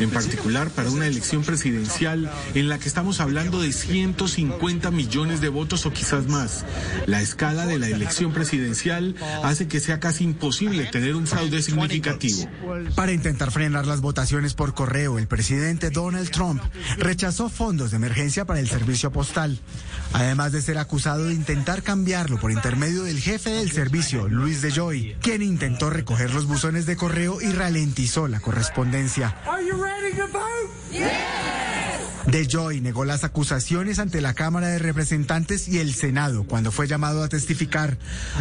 en particular para una elección presidencial en la que estamos hablando de 150 millones de votos o quizás más. La escala de la elección presidencial hace que sea casi imposible tener un fraude significativo. Para intentar frenar las votaciones por correo, el presidente Donald Trump rechazó fondos de emergencia para el servicio postal, además de ser acusado de intentar cambiarlo por intermedio del jefe del servicio, Luis DeJoy, quien intentó recoger los buzones de correo y ralentizó la correspondencia. DeJoy negó las acusaciones ante la Cámara de Representantes y el Senado cuando fue llamado a testificar.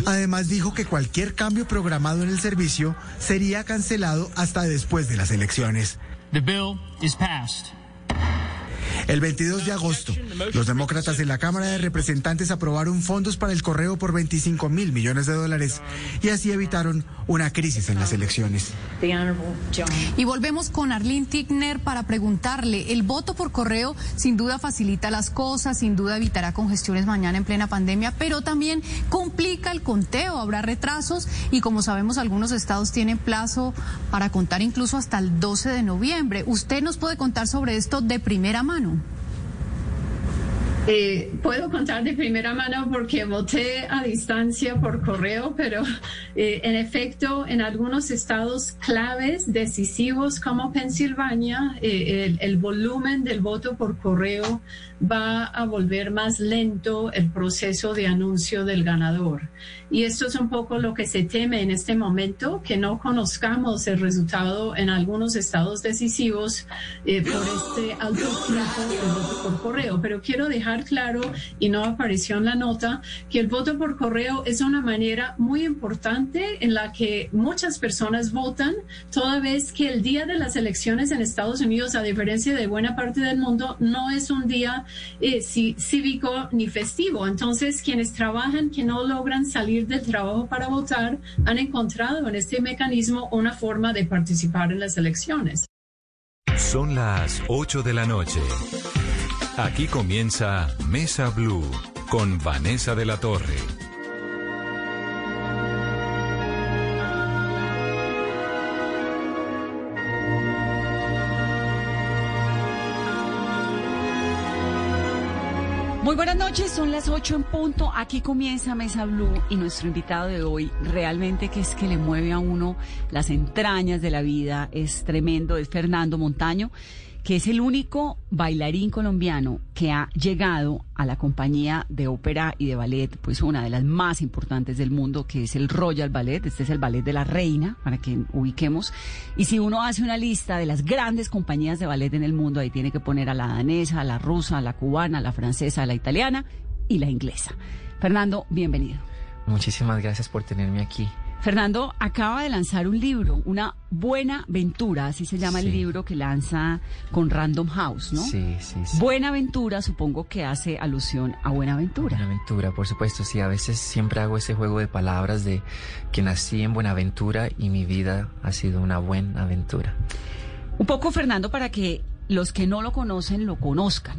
Además dijo que cualquier cambio programado en el servicio sería cancelado hasta después de las elecciones. The bill is passed. El 22 de agosto, los demócratas en la Cámara de Representantes aprobaron fondos para el correo por 25 mil millones de dólares y así evitaron una crisis en las elecciones. Y volvemos con Arlene Tickner para preguntarle, el voto por correo sin duda facilita las cosas, sin duda evitará congestiones mañana en plena pandemia, pero también complica el conteo, habrá retrasos y como sabemos algunos estados tienen plazo para contar incluso hasta el 12 de noviembre. ¿Usted nos puede contar sobre esto de primera mano? Eh, puedo contar de primera mano porque voté a distancia por correo, pero eh, en efecto en algunos estados claves, decisivos como Pensilvania, eh, el, el, volumen del voto por correo va a volver más lento el proceso de anuncio del ganador. Y esto es un poco lo que se teme en este momento, que no conozcamos el resultado en algunos estados decisivos por este alto flujo de voto por correo. Pero quiero dejar claro, y no apareció en la nota, que el voto por correo es una manera muy importante en la que muchas personas votan, toda vez que el día de las elecciones en Estados Unidos, a diferencia de buena parte del mundo, no es un día eh, cívico ni festivo. Entonces, quienes trabajan, que no logran salir del trabajo para votar, han encontrado en este mecanismo una forma de participar en las elecciones. Son las 8 de la noche. Aquí comienza Mesa Blue con Vanessa de la Torre. Muy buenas noches, son las 8 en punto. Aquí comienza Mesa Blue y nuestro invitado de hoy, realmente que es que le mueve a uno las entrañas de la vida, es tremendo, es Fernando Montaño que es el único bailarín colombiano que ha llegado a la compañía de ópera y de ballet, pues una de las más importantes del mundo, que es el Royal Ballet. Este es el ballet de la reina, para que ubiquemos. Y si uno hace una lista de las grandes compañías de ballet en el mundo, ahí tiene que poner a la danesa, a la rusa, a la cubana, a la francesa, a la italiana y la inglesa. Fernando, bienvenido. Muchísimas gracias por tenerme aquí. Fernando acaba de lanzar un libro, una buena aventura, así se llama Sí. el libro que lanza con Random House, ¿no? Sí, sí, sí. Buena aventura, supongo que hace alusión a Buena Aventura. Buenaventura, por supuesto, sí, a veces siempre hago ese juego de palabras de que nací en Buenaventura y mi vida ha sido una buena aventura. Un poco, Fernando, para que los que no lo conocen lo conozcan,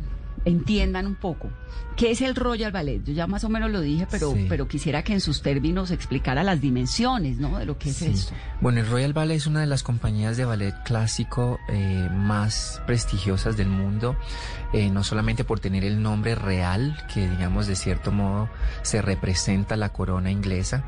entiendan un poco. ¿Qué es el Royal Ballet? Yo ya más o menos lo dije, pero, Sí. pero quisiera que en sus términos explicara las dimensiones, ¿no? De lo que es Sí. esto. Bueno, el Royal Ballet es una de las compañías de ballet clásico eh, más prestigiosas del mundo, eh, no solamente por tener el nombre real, que digamos de cierto modo se representa la corona inglesa,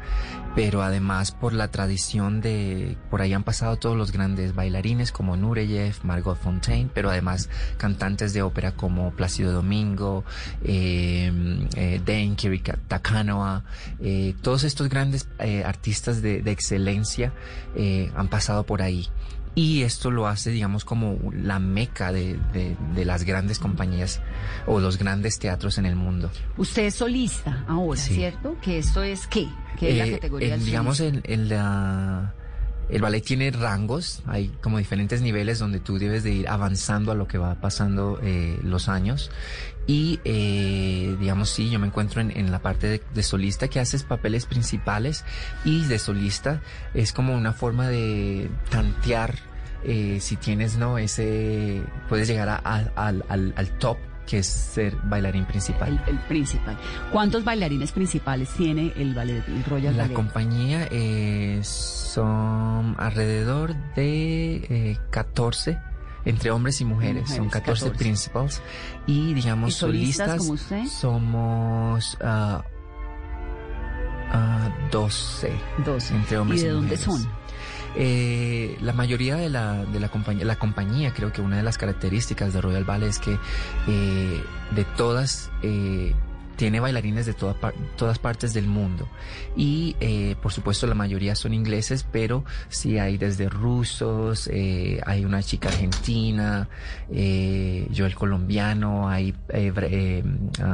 pero además por la tradición de, por ahí han pasado todos los grandes bailarines como Nureyev, Margot Fontaine, pero además cantantes de ópera como Plácido Domingo, eh, eh, Dane Takanoa, eh, todos estos grandes eh, artistas de, excelencia han pasado por ahí. Y esto lo hace, digamos, como la meca de, de- de las grandes compañías o los grandes teatros en el mundo. Usted es solista ahora, Sí. ¿cierto? Que esto es qué? ¿Qué es la Eh, categoría en, digamos, en, en la... El ballet tiene rangos, hay como diferentes niveles donde tú debes de ir avanzando a lo que va pasando eh, los años. Y, eh, digamos, sí, yo me encuentro en, en la parte de, de solista que haces papeles principales y de solista es como una forma de tantear eh, si tienes, ¿no? Ese, puedes llegar a- al, al- al top que es ser bailarín principal. El, principal. ¿Cuántos bailarines principales tiene el ballet, el Royal La Ballet? compañía eh, son alrededor de eh, 14 entre hombres y mujeres, Mujeres, son 14, 14. principals y digamos ¿Y solistas solistas somos ah, ah, 12 12. entre hombres ¿Y y, de dónde mujeres. son? Eh, la mayoría de la, de la compañía, la compañía, creo que una de las características de Royal Ballet es que eh, de todas eh, tiene bailarines de toda todas partes del mundo. Y eh, por supuesto la mayoría son ingleses, pero sí hay desde rusos, hay una chica argentina, yo el colombiano, hay bra-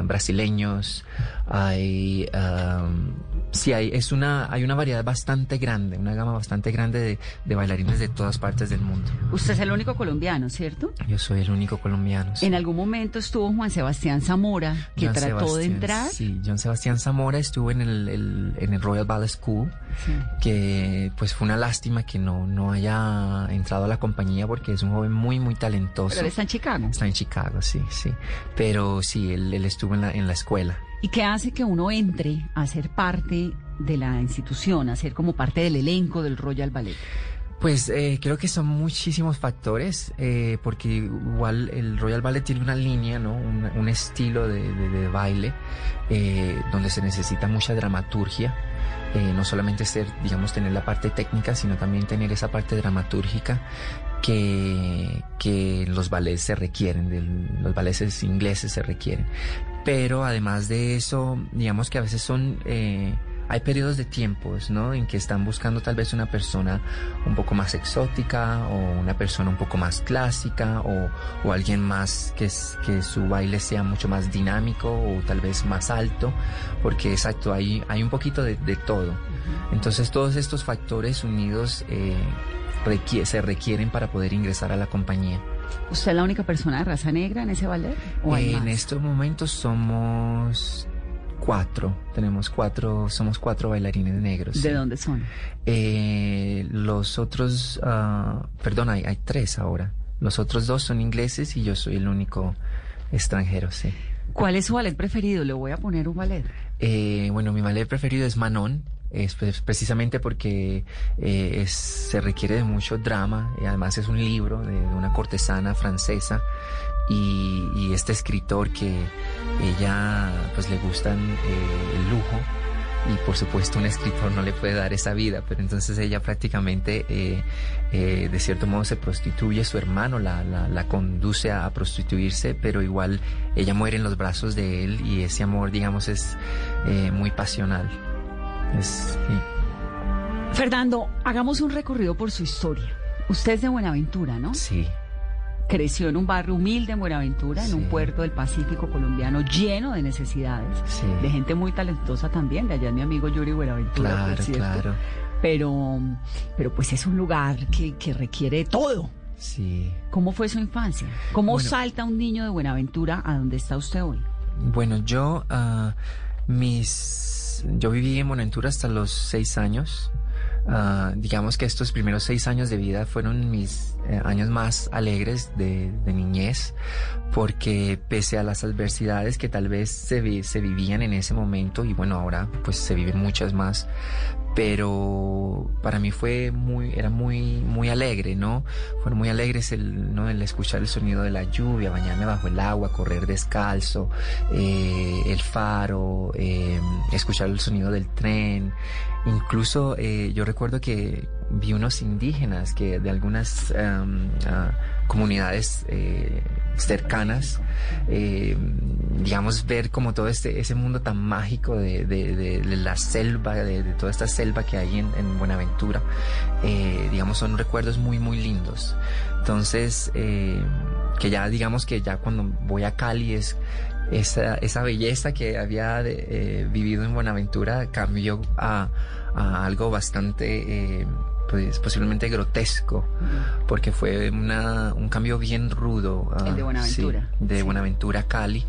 brasileños, hay um, sí hay es una hay una variedad bastante grande, una gama bastante grande de, de bailarines de todas partes del mundo. Usted es el único colombiano, ¿cierto? Yo soy el único colombiano. sí. En algún momento estuvo Juan Sebastián Zamora, que John trató de entrar. Sí, John Sebastián Zamora estuvo en el, el- en el Royal Ballet School, Sí. que pues fue una lástima que no, no haya entrado a la compañía porque es un joven muy, muy talentoso. Pero él está en Chicago. Está en Chicago, sí, sí. Pero sí, él, él estuvo en la, en la escuela. ¿Y qué hace que uno entre a ser parte de la institución, a ser como parte del elenco del Royal Ballet? Pues eh, creo que son muchísimos factores, eh, porque igual el Royal Ballet tiene una línea, ¿no? Un, un estilo de, de- de baile eh, donde se necesita mucha dramaturgia. eh, no solamente ser, digamos, tener la parte técnica, sino también tener esa parte dramatúrgica que, que los ballets se requieren, los ballets ingleses se requieren. Pero además de eso, digamos que a veces son... eh, hay periodos de tiempos, ¿no? En que están buscando tal vez una persona un poco más exótica o una persona un poco más clásica o, o alguien más que, su baile sea mucho más dinámico o tal vez más alto, porque exacto, hay, hay un poquito de, de todo. Entonces todos estos factores unidos eh, se requieren para poder ingresar a la compañía. ¿Usted es la única persona de raza negra en ese ballet? ¿O hay en más? estos momentos somos cuatro, tenemos cuatro, somos cuatro bailarines negros. ¿De sí. dónde son? Eh, los otros, ah, perdón, hay, hay tres ahora. Los otros dos son ingleses y yo soy el único extranjero, sí. ¿Cuál es su ballet preferido? Le voy a poner un ballet. Eh, bueno, mi ballet preferido es Manon. Es pues, precisamente porque eh, es- se requiere de mucho drama y además es un libro de, de una cortesana francesa y, y este escritor que ella pues le gustan eh, el lujo y por supuesto un escritor no le puede dar esa vida, pero entonces ella prácticamente eh, eh, de cierto modo se prostituye, su hermano la, la, la conduce a, prostituirse, pero igual ella muere en los brazos de él y ese amor digamos es eh, muy pasional. Es. Fernando, hagamos un recorrido por su historia. Usted es de Buenaventura, ¿no? sí. Creció en un barrio humilde en Buenaventura, en un puerto del Pacífico colombiano lleno de necesidades, Sí. de gente muy talentosa también. De allá es mi amigo Yuri Buenaventura. por Claro, cierto. claro. Pero, pero pues es un lugar que, que requiere todo. Sí. ¿Cómo fue su infancia? ¿Cómo Bueno. salta un niño de Buenaventura a donde está usted hoy? Bueno, yo ah, mis yo viví en Buenaventura hasta los seis años. Ah, digamos que estos primeros seis años de vida fueron mis eh, años más alegres de, niñez, porque pese a las adversidades que tal vez se, se vivían en ese momento, y bueno, ahora pues se viven muchas más, pero para mí fue muy, era muy, muy alegre, ¿no? Fueron muy alegres el, ¿no? el escuchar el sonido de la lluvia, bañarme bajo el agua, correr descalzo, eh, el faro, eh, escuchar el sonido del tren. Incluso eh, yo recuerdo que vi unos indígenas que de algunas em, ah, comunidades eh, cercanas, eh, digamos, ver como todo este, ese mundo tan mágico de, la selva, de, toda esta selva que hay en, en Buenaventura, eh, digamos, son recuerdos muy, muy lindos. Entonces, que ya digamos que ya cuando voy a Cali es esa, esa belleza que había de- eh, vivido en Buenaventura cambió a, a algo bastante, eh, pues, posiblemente grotesco, porque fue una, un cambio bien rudo. ah, El de Buenaventura. sí, de Sí. Buenaventura a Cali.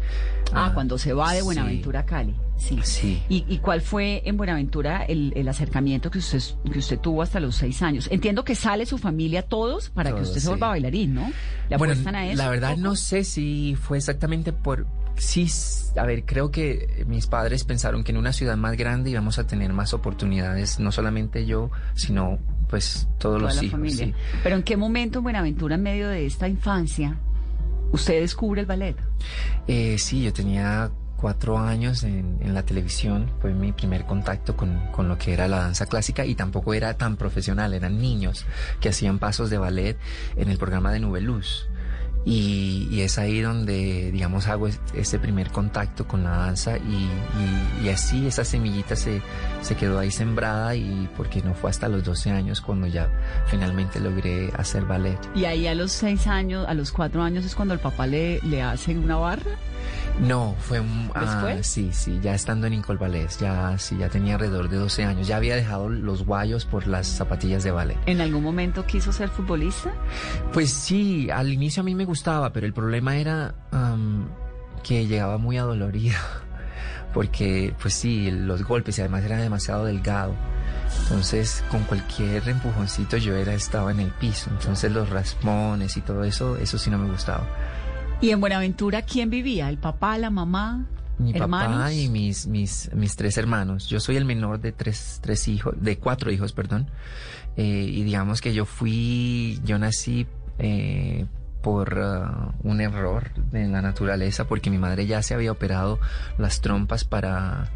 Ah, cuando se va de Buenaventura a Cali. Sí. Sí. ¿Y, y cuál fue en Buenaventura el, el acercamiento que usted, que usted tuvo hasta los seis años? Entiendo que sale su familia todos para que Todos, usted se sí. vuelva bailarín, ¿no? ¿Le bueno, a eso? la verdad no sé si fue exactamente por... Sí, a ver, creo que mis padres pensaron que en una ciudad más grande íbamos a tener más oportunidades, no solamente yo, sino pues todos Toda los la hijos. familia. sí. Pero ¿en qué momento en Buenaventura, en medio de esta infancia, usted descubre el ballet? Eh, sí, yo tenía cuatro años en, en la televisión, fue mi primer contacto con, con lo que era la danza clásica y tampoco era tan profesional, eran niños que hacían pasos de ballet en el programa de Nube Luz. Y, y es ahí donde, digamos, hago es- ese primer contacto con la danza y, y- y así esa semillita se, se quedó ahí sembrada y porque no fue hasta los 12 años cuando ya finalmente logré hacer ballet. Y ahí a los seis años, a los cuatro años es cuando el papá le, le hace una barra. No, fue un... ah, sí, sí, ya estando en Incol Ballet, ya, sí, ya tenía alrededor de 12 años. Ya había dejado los guayos por las zapatillas de ballet. ¿En algún momento quiso ser futbolista? Pues sí, al inicio a mí me gustaba, pero el problema era que llegaba muy adolorido. Porque, pues sí, los golpes y además era demasiado delgado. Entonces, con cualquier empujoncito yo era, estaba en el piso. Entonces, los raspones y todo eso, eso sí no me gustaba. ¿Y en Buenaventura quién vivía? ¿El papá, la mamá? Mi hermanos? papá y mis, mis, mis tres hermanos. Yo soy el menor de tres, tres hijos, de cuatro hijos, perdón. Eh, y digamos que yo fui, yo nací eh, por ah, un error en la naturaleza, porque mi madre ya se había operado las trompas para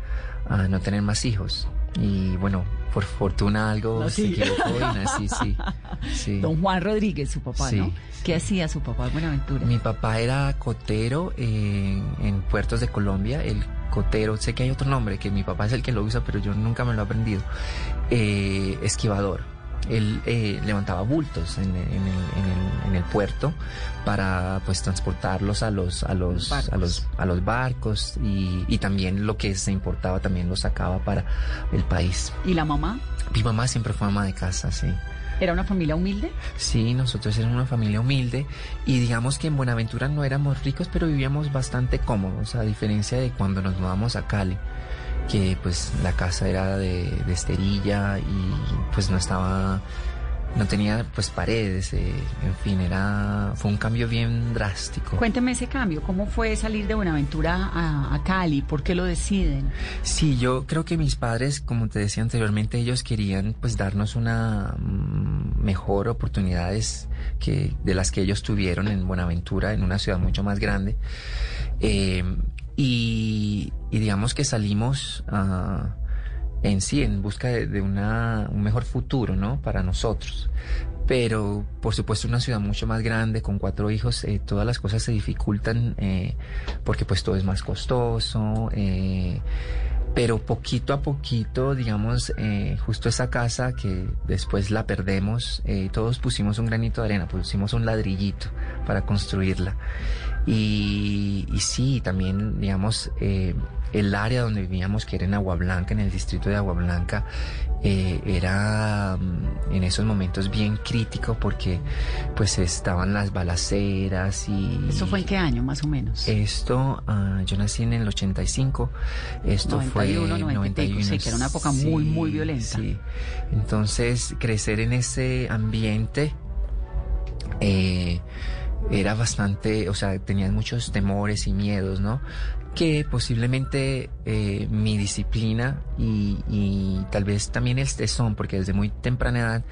ah, no tener más hijos. Y bueno, por fortuna algo se equivocó y nací, sí. sí. Don Juan Rodríguez, su papá, Sí, ¿no? ¿Qué hacía su papá en Buenaventura? Mi papá era cotero en, en puertos de Colombia. El cotero, sé que hay otro nombre, que mi papá es el que lo usa, pero yo nunca me lo he aprendido. Eh, esquivador. Él eh, levantaba bultos en, en el, en, el, en el puerto para pues transportarlos a los a los Barcos. a los a los barcos y, y también lo que se importaba también lo sacaba para el país. ¿Y la mamá? Mi mamá siempre fue ama de casa, sí. ¿Era una familia humilde? Sí, nosotros éramos una familia humilde y digamos que en Buenaventura no éramos ricos, pero vivíamos bastante cómodos, a diferencia de cuando nos mudamos a Cali, que pues la casa era de, de esterilla y pues no estaba, no tenía pues paredes, eh, en fin, era, fue un cambio bien drástico. Cuénteme ese cambio. ¿Cómo fue salir de Buenaventura a, a Cali? ¿Por qué lo deciden? Sí, yo creo que mis padres, como te decía anteriormente, ellos querían pues darnos una mm, mejor oportunidades que de las que ellos tuvieron en Buenaventura, en una ciudad mucho más grande. Eh, y, digamos que salimos ah, en sí en busca de, una, un mejor futuro, ¿no? Para nosotros. Pero, por supuesto, una ciudad mucho más grande, con cuatro hijos, eh, todas las cosas se dificultan eh, porque pues todo es más costoso. eh, pero poquito a poquito, digamos, justo esa casa que después la perdemos, todos pusimos un granito de arena, pusimos un ladrillito para construirla. Y, y sí, también, digamos, eh, el área donde vivíamos, que era en Agua Blanca, en el distrito de Agua Blanca, eh, era mm, en esos momentos bien crítico porque pues estaban las balaceras y... ¿Eso fue en qué año, más o menos? Esto, ah, yo nací en el 85, esto 91, fue 90 y pico, sí, que era una época muy, muy violenta. Sí. Entonces, crecer en ese ambiente eh, era bastante, o sea, tenían muchos temores y miedos, ¿no? Que posiblemente eh, mi disciplina y, tal vez también el tesón, porque desde muy temprana edad,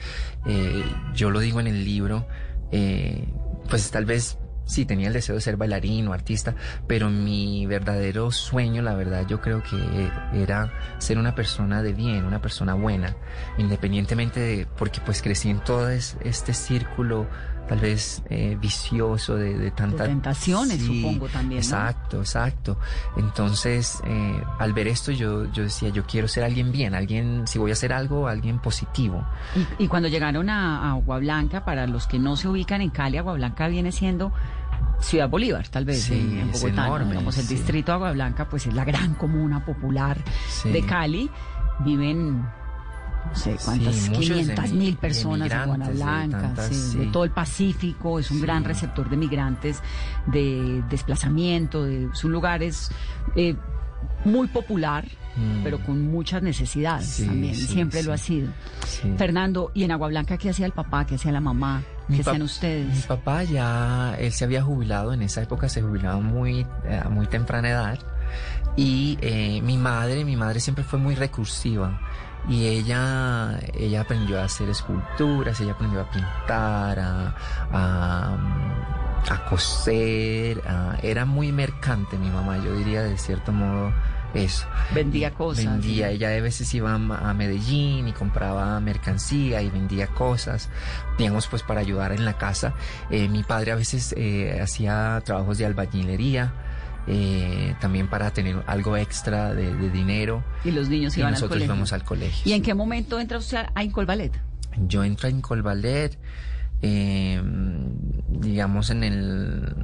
eh, yo lo digo en el libro, eh, pues tal vez sí tenía el deseo de ser bailarín o artista, pero mi verdadero sueño, la verdad, yo creo que era ser una persona de bien, una persona buena, independientemente de, porque pues crecí en todo es- este círculo tal vez eh, vicioso de, de tanta... De tentaciones, supongo, también, ¿no? Exacto, exacto. Entonces, eh, al ver esto, yo, yo decía, yo quiero ser alguien bien, alguien, si voy a hacer algo, alguien positivo. Y, y cuando llegaron a, a Agua Blanca, para los que no se ubican en Cali, Agua Blanca viene siendo Ciudad Bolívar, tal vez, Sí, en, en es Bogotá. ¿no? enorme, Digamos, el sí. distrito de Agua Blanca, pues es la gran comuna popular Sí. de Cali. Viven no sé cuántas, Sí, muchos 500 emi- mil personas en emigrantes de tantas, sí, de todo el Pacífico, es un gran receptor de migrantes, de desplazamiento, de, es un lugar es, eh, muy popular, Mm. pero con muchas necesidades también, siempre lo ha sido. Fernando, ¿y en Agua Blanca qué hacía el papá, qué hacía la mamá, Mi qué hacían Mi ustedes? papá ya, él se había jubilado, en esa época se jubilaba muy, eh, a muy temprana edad. Y eh, mi madre, mi madre siempre fue muy recursiva. Y ella, ella aprendió a hacer esculturas, ella aprendió a pintar, a, a, a coser. a- era muy mercante mi mamá, yo diría de cierto modo eso. Vendía cosas. Vendía, ella de veces iba a a Medellín y compraba mercancía y vendía cosas, digamos, pues para ayudar en la casa. Eh, mi padre a veces eh, hacía trabajos de albañilería, eh, también para tener algo extra de, de dinero. Y los niños Y iban al nosotros colegio. íbamos al colegio. ¿Y en qué momento entra usted a Incolvalet? Yo entro en Colvalet, eh, digamos, en el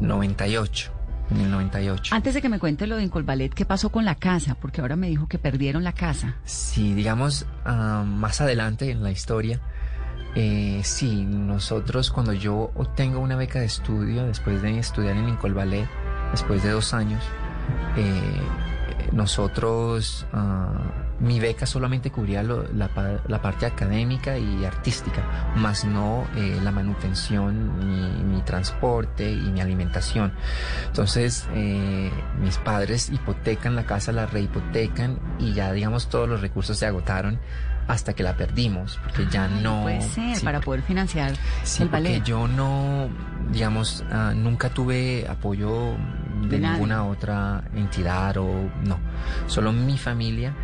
98. En el 98. Antes de que me cuente lo de Incolvalet, ¿qué pasó con la casa? Porque ahora me dijo que perdieron la casa. Sí, digamos, ah, más adelante en la historia, eh, sí, nosotros cuando yo obtengo una beca de estudio, después de estudiar en Incolvalet, después de dos años, eh, nosotros, ah, mi beca solamente cubría la parte académica y artística, más no eh, la manutención, mi, mi transporte y mi alimentación. Entonces, eh, mis padres hipotecan la casa, la rehipotecan y ya, digamos, todos los recursos se agotaron hasta que la perdimos, porque ya Ay, no... puede ser, sí, para poder financiar Sí, el porque ballet. yo no, digamos, ah, nunca tuve apoyo de, De nadie. ninguna otra entidad o no, solo mi familia.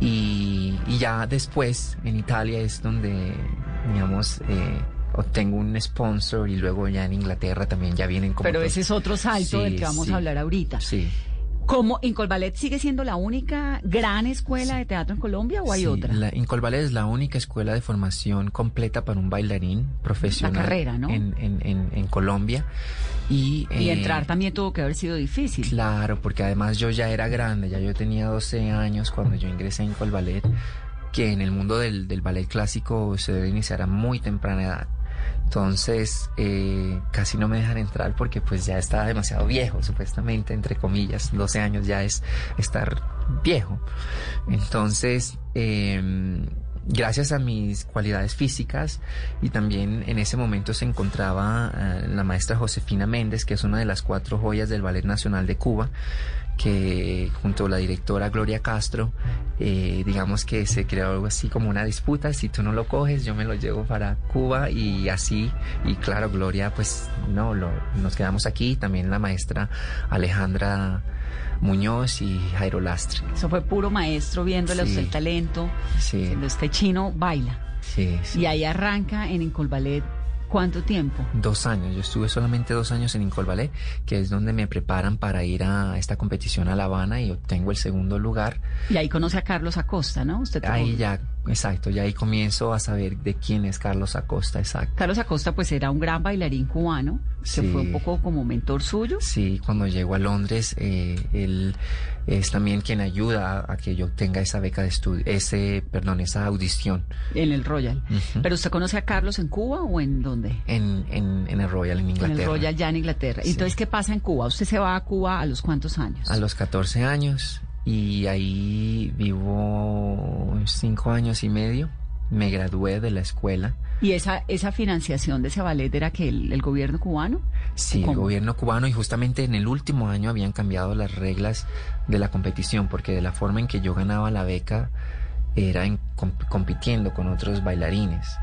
Y, y ya después en Italia es donde, digamos, eh, obtengo un sponsor y luego ya en Inglaterra también ya vienen como... Pero otros- ese es otro salto Sí, del que vamos a hablar ahorita. Sí. ¿Cómo Incolvalet sigue siendo la única gran escuela de teatro en Colombia o hay Sí, otra? La Incolvalet es la única escuela de formación completa para un bailarín profesional La carrera, ¿no? en, en, en, en Colombia. Y, Y eh, entrar también tuvo que haber sido difícil. Claro, porque además yo ya era grande, ya yo tenía 12 años cuando yo ingresé en Colballet, que en el mundo del, del ballet clásico se debe iniciar a muy temprana edad. Entonces, eh, casi no me dejan entrar porque pues ya estaba demasiado viejo, supuestamente, entre comillas. 12 años ya es estar viejo. Entonces, eh, gracias a mis cualidades físicas y también en ese momento se encontraba eh, la maestra Josefina Méndez, que es una de las cuatro joyas del Ballet Nacional de Cuba, que junto a la directora Gloria Castro, eh, digamos que se creó algo así como una disputa, si tú no lo coges, yo me lo llevo para Cuba y así, y claro, Gloria, pues no, lo, nos quedamos aquí, también la maestra Alejandra Muñoz y Jairo Lastre. Eso fue puro maestro viéndole Sí. el talento. Sí, este chino baila. sí, sí. Y ahí arranca en Incolvalet. ¿Cuánto tiempo? Dos años, yo estuve solamente dos años en Incolbalé, que es donde me preparan para ir a esta competición a La Habana y obtengo el segundo lugar. Y ahí conoce a Carlos Acosta, ¿no? Usted Ahí ya, exacto, ya ahí comienzo a saber de quién es Carlos Acosta, exacto. Carlos Acosta pues era un gran bailarín cubano, que Sí. fue un poco como mentor suyo. Sí, cuando llego a Londres, eh, él es también quien ayuda a, a que yo obtenga esa beca de estudio, ese, perdón, esa audición En el Royal. ¿Pero usted conoce a Carlos en Cuba o en dónde? en, en, en el Royal, en Inglaterra. En el Royal ya en Inglaterra. Sí. Entonces, ¿qué pasa en Cuba? ¿Usted se va a Cuba a los cuántos años? A los 14 años y ahí vivo cinco años y medio. Me gradué de la escuela. ¿Y esa, esa financiación de ese ballet era que el, el gobierno cubano? Sí, el ¿Cómo? gobierno cubano y justamente en el último año habían cambiado las reglas de la competición porque de la forma en que yo ganaba la beca era en- comp- compitiendo con otros bailarines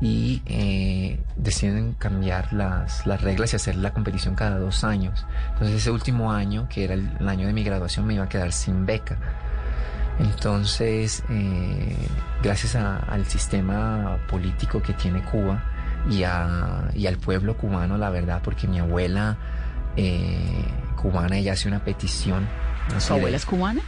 y eh, deciden cambiar las, las reglas y hacer la competición cada dos años. Entonces ese último año, que era el, el año de mi graduación, me iba a quedar sin beca. Entonces, eh, gracias a- al sistema político que tiene Cuba y, a- al pueblo cubano, la verdad, porque mi abuela eh, cubana, ella hace una petición. así ¿Su de- abuela es cubana?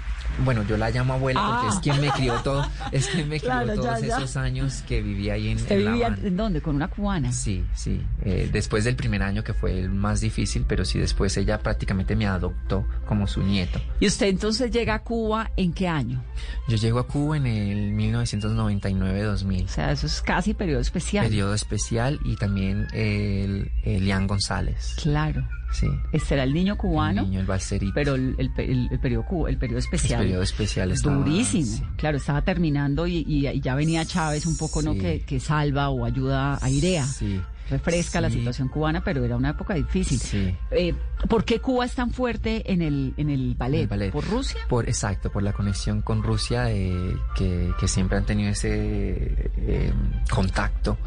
Bueno, yo la llamo abuela porque Ah. es quien me crió todo, es quien me crió Claro, todos ya. esos años que viví ahí en, ¿Usted en vivía en dónde? ¿Con una cubana? Sí, sí. Eh, después del primer año que fue el más difícil, pero sí después ella prácticamente me adoptó como su nieto. ¿Y usted entonces llega a Cuba en qué año? Yo llego a Cuba en el 1999-2000. O sea, eso es casi periodo especial. Periodo especial y también el, el Lian González. Claro. Sí. Este era el niño cubano, El niño, el balserito. pero el, el, el- el periodo, el periodo el especial. periodo especial estaba... Durísimo. sí. Claro, estaba terminando y, ya venía Chávez un poco, ¿no? Que, que salva o ayuda, airea, Sí. refresca la situación cubana, pero era una época difícil. Sí. Eh, ¿Por qué Cuba es tan fuerte en el, en el ballet? El ballet. ¿Por Rusia? Por, exacto, por la conexión con Rusia, eh, que, que siempre han tenido ese eh, contacto.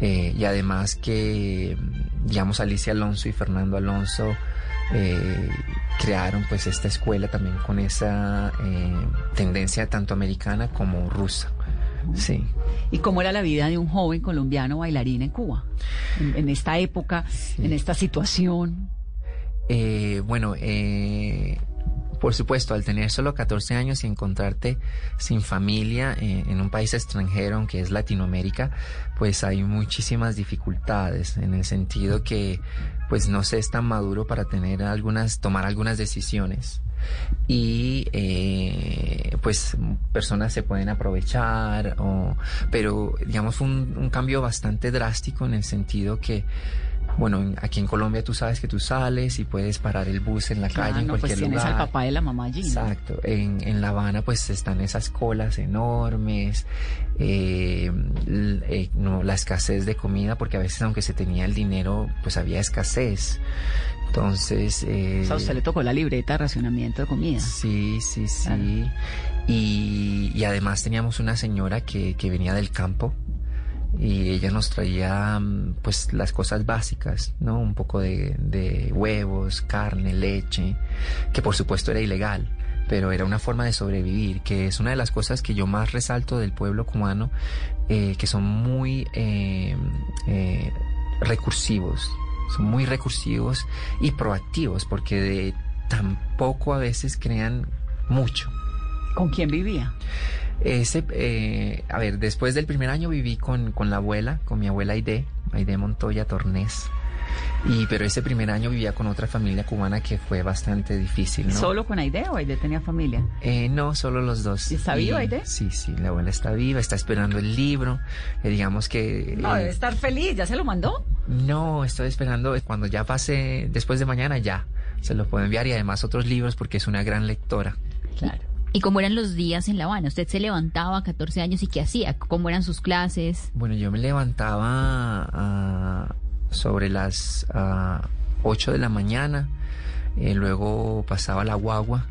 Eh, y además que, digamos, Alicia Alonso y Fernando Alonso eh, crearon pues esta escuela también con esa eh, tendencia tanto americana como rusa. Sí. ¿Y cómo era la vida de un joven colombiano bailarín en Cuba? En, en esta época, en esta situación. Eh, bueno, eh, por supuesto, al tener solo 14 años y encontrarte sin familia eh, en un país extranjero, aunque es Latinoamérica, pues hay muchísimas dificultades en el sentido que pues no se es tan maduro para tener algunas, tomar algunas decisiones. Y eh, pues personas se pueden aprovechar, o, pero digamos fue un, un cambio bastante drástico en el sentido que bueno, en- aquí en Colombia tú sabes que tú sales y puedes parar el bus en la Claro, calle en pues cualquier tienes lugar. al papá de la mamá allí. ¿no? Exacto. En, en La Habana pues están esas colas enormes, eh, eh, no, la escasez de comida, porque a veces aunque se tenía el dinero, pues había escasez. Entonces... eh, O sea, usted le tocó la libreta de racionamiento de comida. Sí, sí, sí. Claro. Y, y además teníamos una señora que, que venía del campo y ella nos traía mm, pues las cosas básicas, ¿no? Un poco de, de huevos, carne, leche, que por supuesto era ilegal, pero era una forma de sobrevivir, que es una de las cosas que yo más resalto del pueblo cubano, eh, que son muy eh, eh, recursivos, son muy recursivos y proactivos, porque de tampoco a veces crean mucho. ¿Con quién vivía? Ese, eh, a ver, después del primer año viví con, con la abuela, con mi abuela Aide, Aide Montoya Tornés. Y, pero ese primer año vivía con otra familia cubana que fue bastante difícil, ¿no? ¿Solo con Aide o Aide tenía familia? Eh, no, solo los dos. ¿Y está viva, Aide? Sí, sí, la abuela está viva, está esperando el libro. Eh, digamos que... No, eh, debe estar feliz. ¿Ya se lo mandó? no, estoy esperando eh, cuando ya pase, después de mañana ya, se lo puedo enviar y además otros libros porque es una gran lectora. Claro. ¿Y cómo eran los días en La Habana? ¿Usted se levantaba a 14 años y qué hacía? ¿Cómo eran sus clases? Bueno, yo me levantaba ah, sobre las ah, 8 de la mañana, eh, luego pasaba la guagua,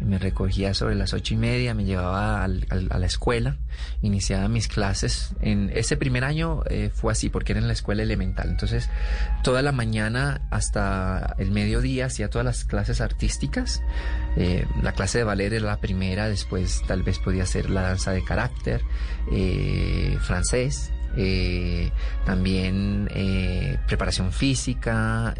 me recogía sobre las ocho y media, me llevaba al- al- a la escuela, iniciaba mis clases. En ese primer año eh, fue así, porque era en la escuela elemental. Entonces, toda la mañana hasta el mediodía hacía todas las clases artísticas. Eh, la clase de ballet era la primera, después tal vez podía ser la danza de carácter, eh, francés. también preparación física,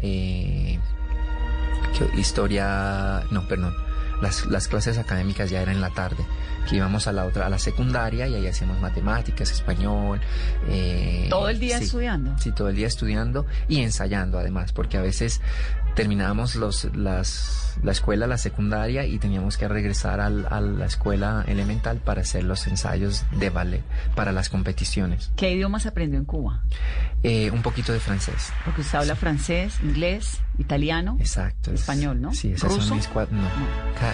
historia, no, perdón, las, las clases académicas ya eran en la tarde, que íbamos a la otra, a la secundaria y ahí hacíamos matemáticas, español. eh, ¿Todo el día sí. estudiando? Sí, todo el día estudiando y ensayando además, porque a veces terminábamos los, las, la escuela, la secundaria y teníamos que regresar al- a la escuela elemental para hacer los ensayos de ballet, para las competiciones. ¿Qué idiomas aprendió en Cuba? Eh, un poquito de francés. Porque usted habla francés, inglés, italiano. Exacto. es- Español, ¿no? Sí, esas ¿Ruso? son mis cuatro. No.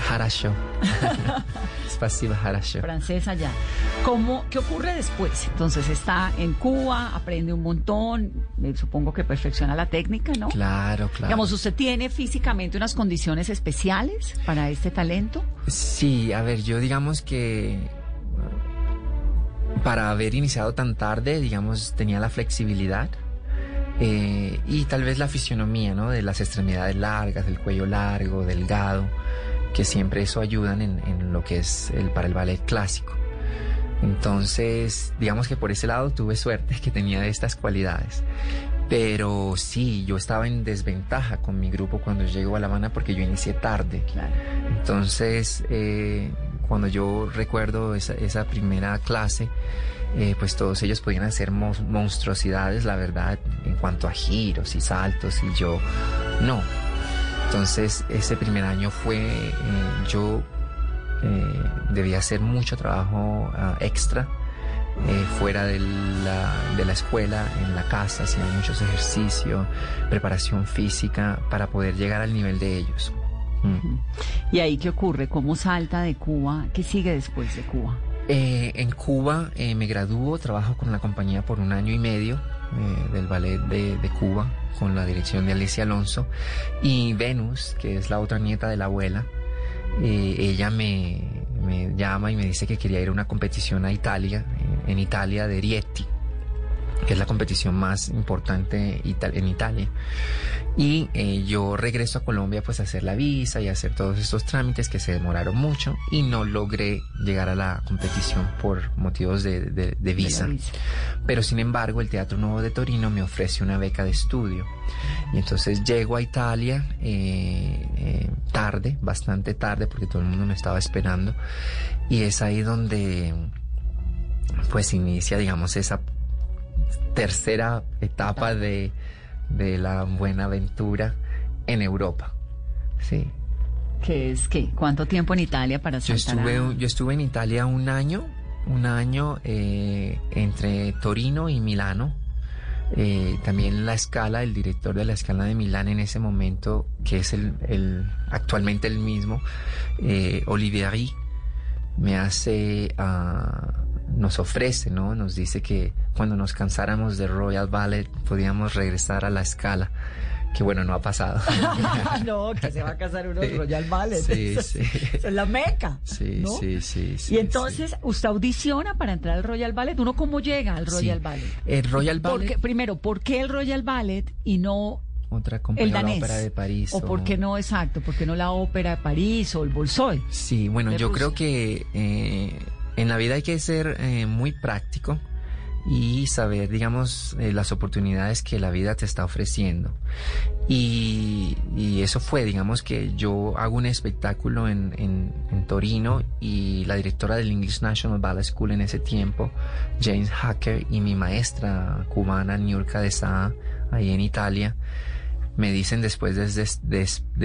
Harasho. Spasiba harasho. francés allá. ¿Cómo, ¿Qué ocurre después? Entonces está en Cuba, aprende un montón, eh, supongo que perfecciona la técnica, ¿no? Claro, claro. Digamos, ¿usted tiene físicamente unas condiciones especiales para este talento? Sí, a ver, yo digamos que para haber iniciado tan tarde, digamos, tenía la flexibilidad eh, y tal vez la fisionomía, ¿no? De las extremidades largas, del cuello largo, delgado, que siempre eso ayudan en, en lo que es el para el ballet clásico. Entonces, digamos que por ese lado tuve suerte que tenía de estas cualidades. Pero sí, yo estaba en desventaja con mi grupo cuando llego a La Habana porque yo inicié tarde. Entonces, eh, cuando yo recuerdo esa, esa primera clase, eh, pues todos ellos podían hacer monstruosidades, la verdad, en cuanto a giros y saltos, y yo no. Entonces, ese primer año fue, eh, yo debía hacer mucho trabajo ah, extra eh, fuera de la, de la escuela, en la casa, hacía muchos ejercicios, preparación física para poder llegar al nivel de ellos. Mm. ¿Y ahí qué ocurre? ¿Cómo salta de Cuba? ¿Qué sigue después de Cuba? Eh, en Cuba eh, me graduó, trabajo con la compañía por un año y medio del ballet de, de, Cuba con la dirección de Alicia Alonso. Y Venus, que es la otra nieta de la abuela, ella me, me llama y me dice que quería ir a una competición a Italia, en, Italia de Rieti, que es la competición más importante en Italia. Y eh, yo regreso a Colombia pues a hacer la visa y a hacer todos estos trámites que se demoraron mucho y no logré llegar a la competición por motivos de, visa. Pero sin embargo el Teatro Nuevo de Torino me ofrece una beca de estudio. Y entonces llego a Italia eh, eh, tarde, bastante tarde porque todo el mundo me estaba esperando. Y es ahí donde pues inicia digamos esa tercera etapa de de la buena aventura en Europa. Sí. ¿Qué es qué? ¿Cuánto tiempo en Italia para yo estuve, yo estuve en Italia un año, un año eh, entre Torino y Milano. Eh, también la escala, el director de la escala de Milán en ese momento, que es el, actualmente el mismo, eh, Olivieri, me hace uh, nos ofrece, ¿no? Nos dice que cuando nos cansáramos de Royal Ballet podíamos regresar a la escala. Que bueno, no ha pasado. no, que se va a casar uno de Royal Ballet. Sí, sí. es la meca. Sí, sí, sí, Y entonces, usted audiciona para entrar al Royal Ballet. ¿Uno cómo llega al Royal Ballet? El Royal Ballet. primero, ¿por qué el Royal Ballet y no otra compañía, la ópera de París. O, por qué no, exacto, por qué no la ópera de París o el Bolsoi. Sí, bueno, yo creo que eh, en la vida hay que ser eh, muy práctico y saber, digamos, eh, las oportunidades que la vida te está ofreciendo. Y, eso fue, digamos, que yo hago un espectáculo en, en, Torino y la directora del English National Ballet School en ese tiempo, James Hacker, y mi maestra cubana, Niurka de Saa, ahí en Italia, me dicen después de,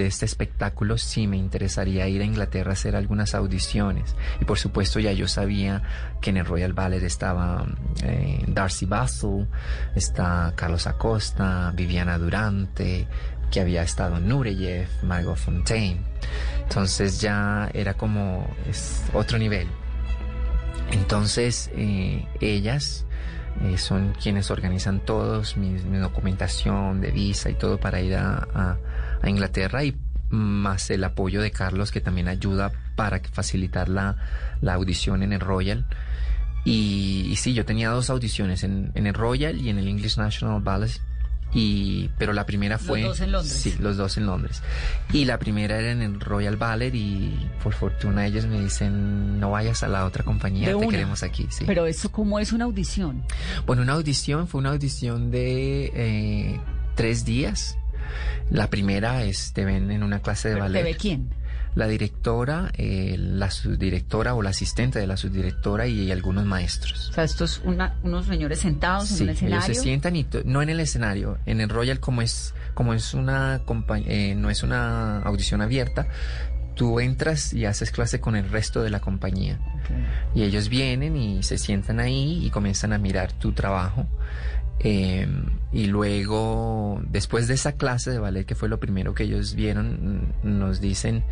este espectáculo si me interesaría ir a Inglaterra a hacer algunas audiciones. Y por supuesto ya yo sabía que en el Royal Ballet estaba eh, Darcy Basil, está Carlos Acosta, Viviana Durante, que había estado Nureyev, Margot Fontaine. Entonces ya era como es otro nivel. Entonces eh, ellas eh, son quienes organizan todos, mi, documentación de visa y todo para ir a, Inglaterra y más el apoyo de Carlos que también ayuda para facilitar la, audición en el Royal. Y, sí, yo tenía dos audiciones en, el Royal y en el English National Ballet y, pero la primera fue... Los dos en Londres. Sí, los dos en Londres. Y la primera era en el Royal Ballet y por fortuna ellos me dicen, no vayas a la otra compañía, te queremos aquí. Sí. Pero eso, ¿cómo es una audición? Bueno, una audición fue una audición de eh, tres días. La primera es, te ven en una clase de ballet. ¿Te ve quién? La directora, eh, la subdirectora o la asistente de la subdirectora y algunos maestros. O sea, estos unos señores sentados en el escenario. Ellos se sientan y no en el escenario, en el Royal como es como es una eh, no es una audición abierta, tú entras y haces clase con el resto de la compañía. Y ellos vienen y se sientan ahí y comienzan a mirar tu trabajo. Em, y luego, después de esa clase de ballet, que fue lo primero que ellos vieron, nos dicen,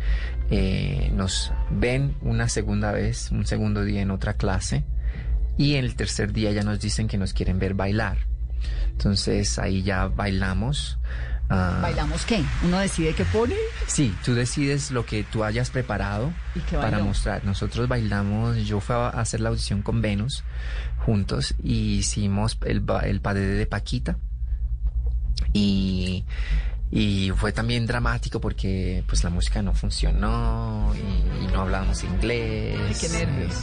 eh, nos ven una segunda vez, un segundo día en otra clase, y en el tercer día ya nos dicen que nos quieren ver bailar. Entonces ahí ya bailamos. Ah, ¿Bailamos qué? ¿Uno decide qué pone? Sí, tú decides lo que tú hayas preparado para mostrar. Nosotros bailamos, yo fui a hacer la audición con Venus juntos y hicimos el, el padre de Paquita y, Y fue también dramático porque pues la música no funcionó y, no hablábamos inglés. Ay, qué nervios.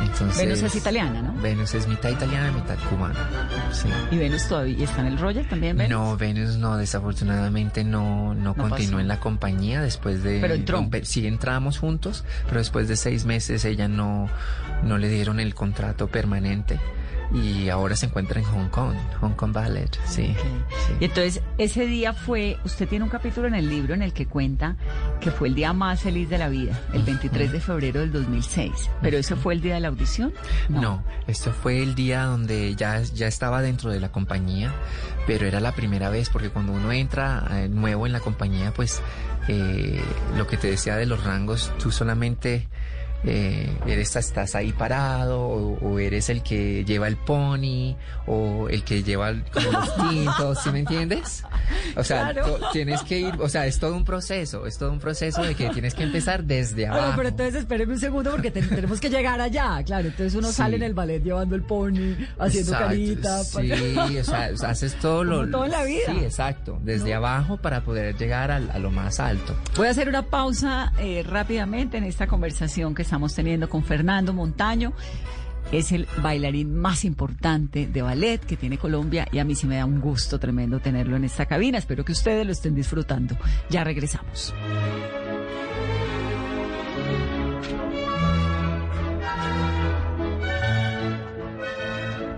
Entonces, Venus es italiana, ¿no? Venus es mitad italiana, mitad cubana. Sí. ¿Y Venus todavía está en el Royal también? Venus? No, Venus no, desafortunadamente no, no, continuó pasó. en la compañía después de... Pero entró. un Sí, entramos juntos, pero después de seis meses ella no, no le dieron el contrato permanente y ahora se encuentra en Hong Kong, Hong Kong Ballet, sí. Y entonces, ese día fue, usted tiene un capítulo en el libro en el que cuenta que fue el día más feliz de la vida, el 23 de febrero del 2006. ¿Pero ese fue el día de la audición? No. esto fue el día donde ya, ya estaba dentro de la compañía, pero era la primera vez porque cuando uno entra eh, nuevo en la compañía, pues eh, lo que te decía de los rangos, tú solamente eh, eres, estás ahí parado o, o eres el que lleva el pony o el que lleva el- como los tintos, ¿sí me entiendes? O sea, Claro. to- tienes que ir, o sea, es todo un proceso, es todo un proceso de que tienes que empezar desde abajo. Bueno, pero entonces espéreme un segundo porque te- tenemos que llegar allá. Claro, entonces uno Sí. sale en el ballet llevando el pony, haciendo Exacto, carita. Sí, o sea, o sea, haces todo lo... Como todo en la vida. Sí, exacto. Desde abajo para poder llegar al- a, lo más alto. Voy a hacer una pausa eh, rápidamente en esta conversación que estamos teniendo con Fernando Montaño. Es el bailarín más importante de ballet que tiene Colombia y a mí sí me da un gusto tremendo tenerlo en esta cabina. Espero que ustedes lo estén disfrutando. Ya regresamos.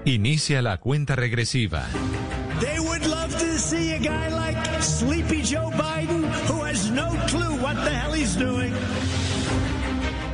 Inicia la cuenta regresiva. They would love to see a guy like Sleepy Joe Biden who has no clue what the hell he's doing.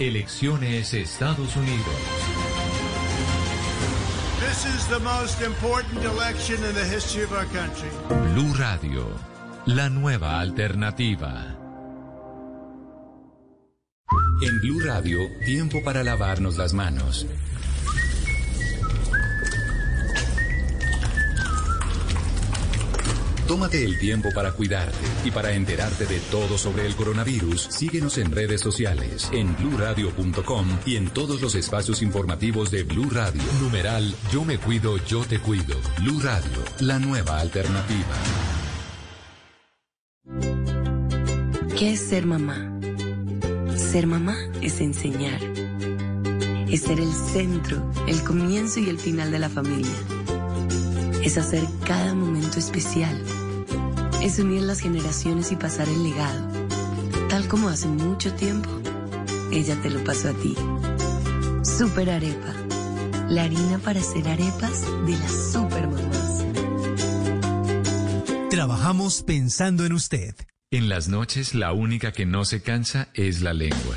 Elecciones Estados Unidos. This is the most important election in the history of our country. Blue Radio, la nueva alternativa. En Blue Radio, tiempo para lavarnos las manos. Tómate el tiempo para cuidarte y para enterarte de todo sobre el coronavirus. Síguenos en redes sociales, en bluradio.com y en todos los espacios informativos de Blue Radio. Numeral Yo me cuido, yo te cuido. Blue Radio, la nueva alternativa. ¿Qué es ser mamá? Ser mamá es enseñar. Es ser el centro, el comienzo y el final de la familia. Es hacer cada momento especial. Es unir las generaciones y pasar el legado. Tal como hace mucho tiempo, ella te lo pasó a ti. Super Arepa. La harina para hacer arepas de las super mamás. Trabajamos pensando en usted. En las noches la única que no se cansa es la lengua.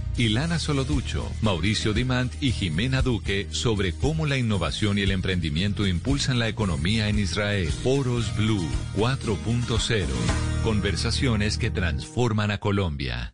Ilana Soloducho, Mauricio Dimant y Jimena Duque sobre cómo la innovación y el emprendimiento impulsan la economía en Israel. Foros Blue 4.0. Conversaciones que transforman a Colombia.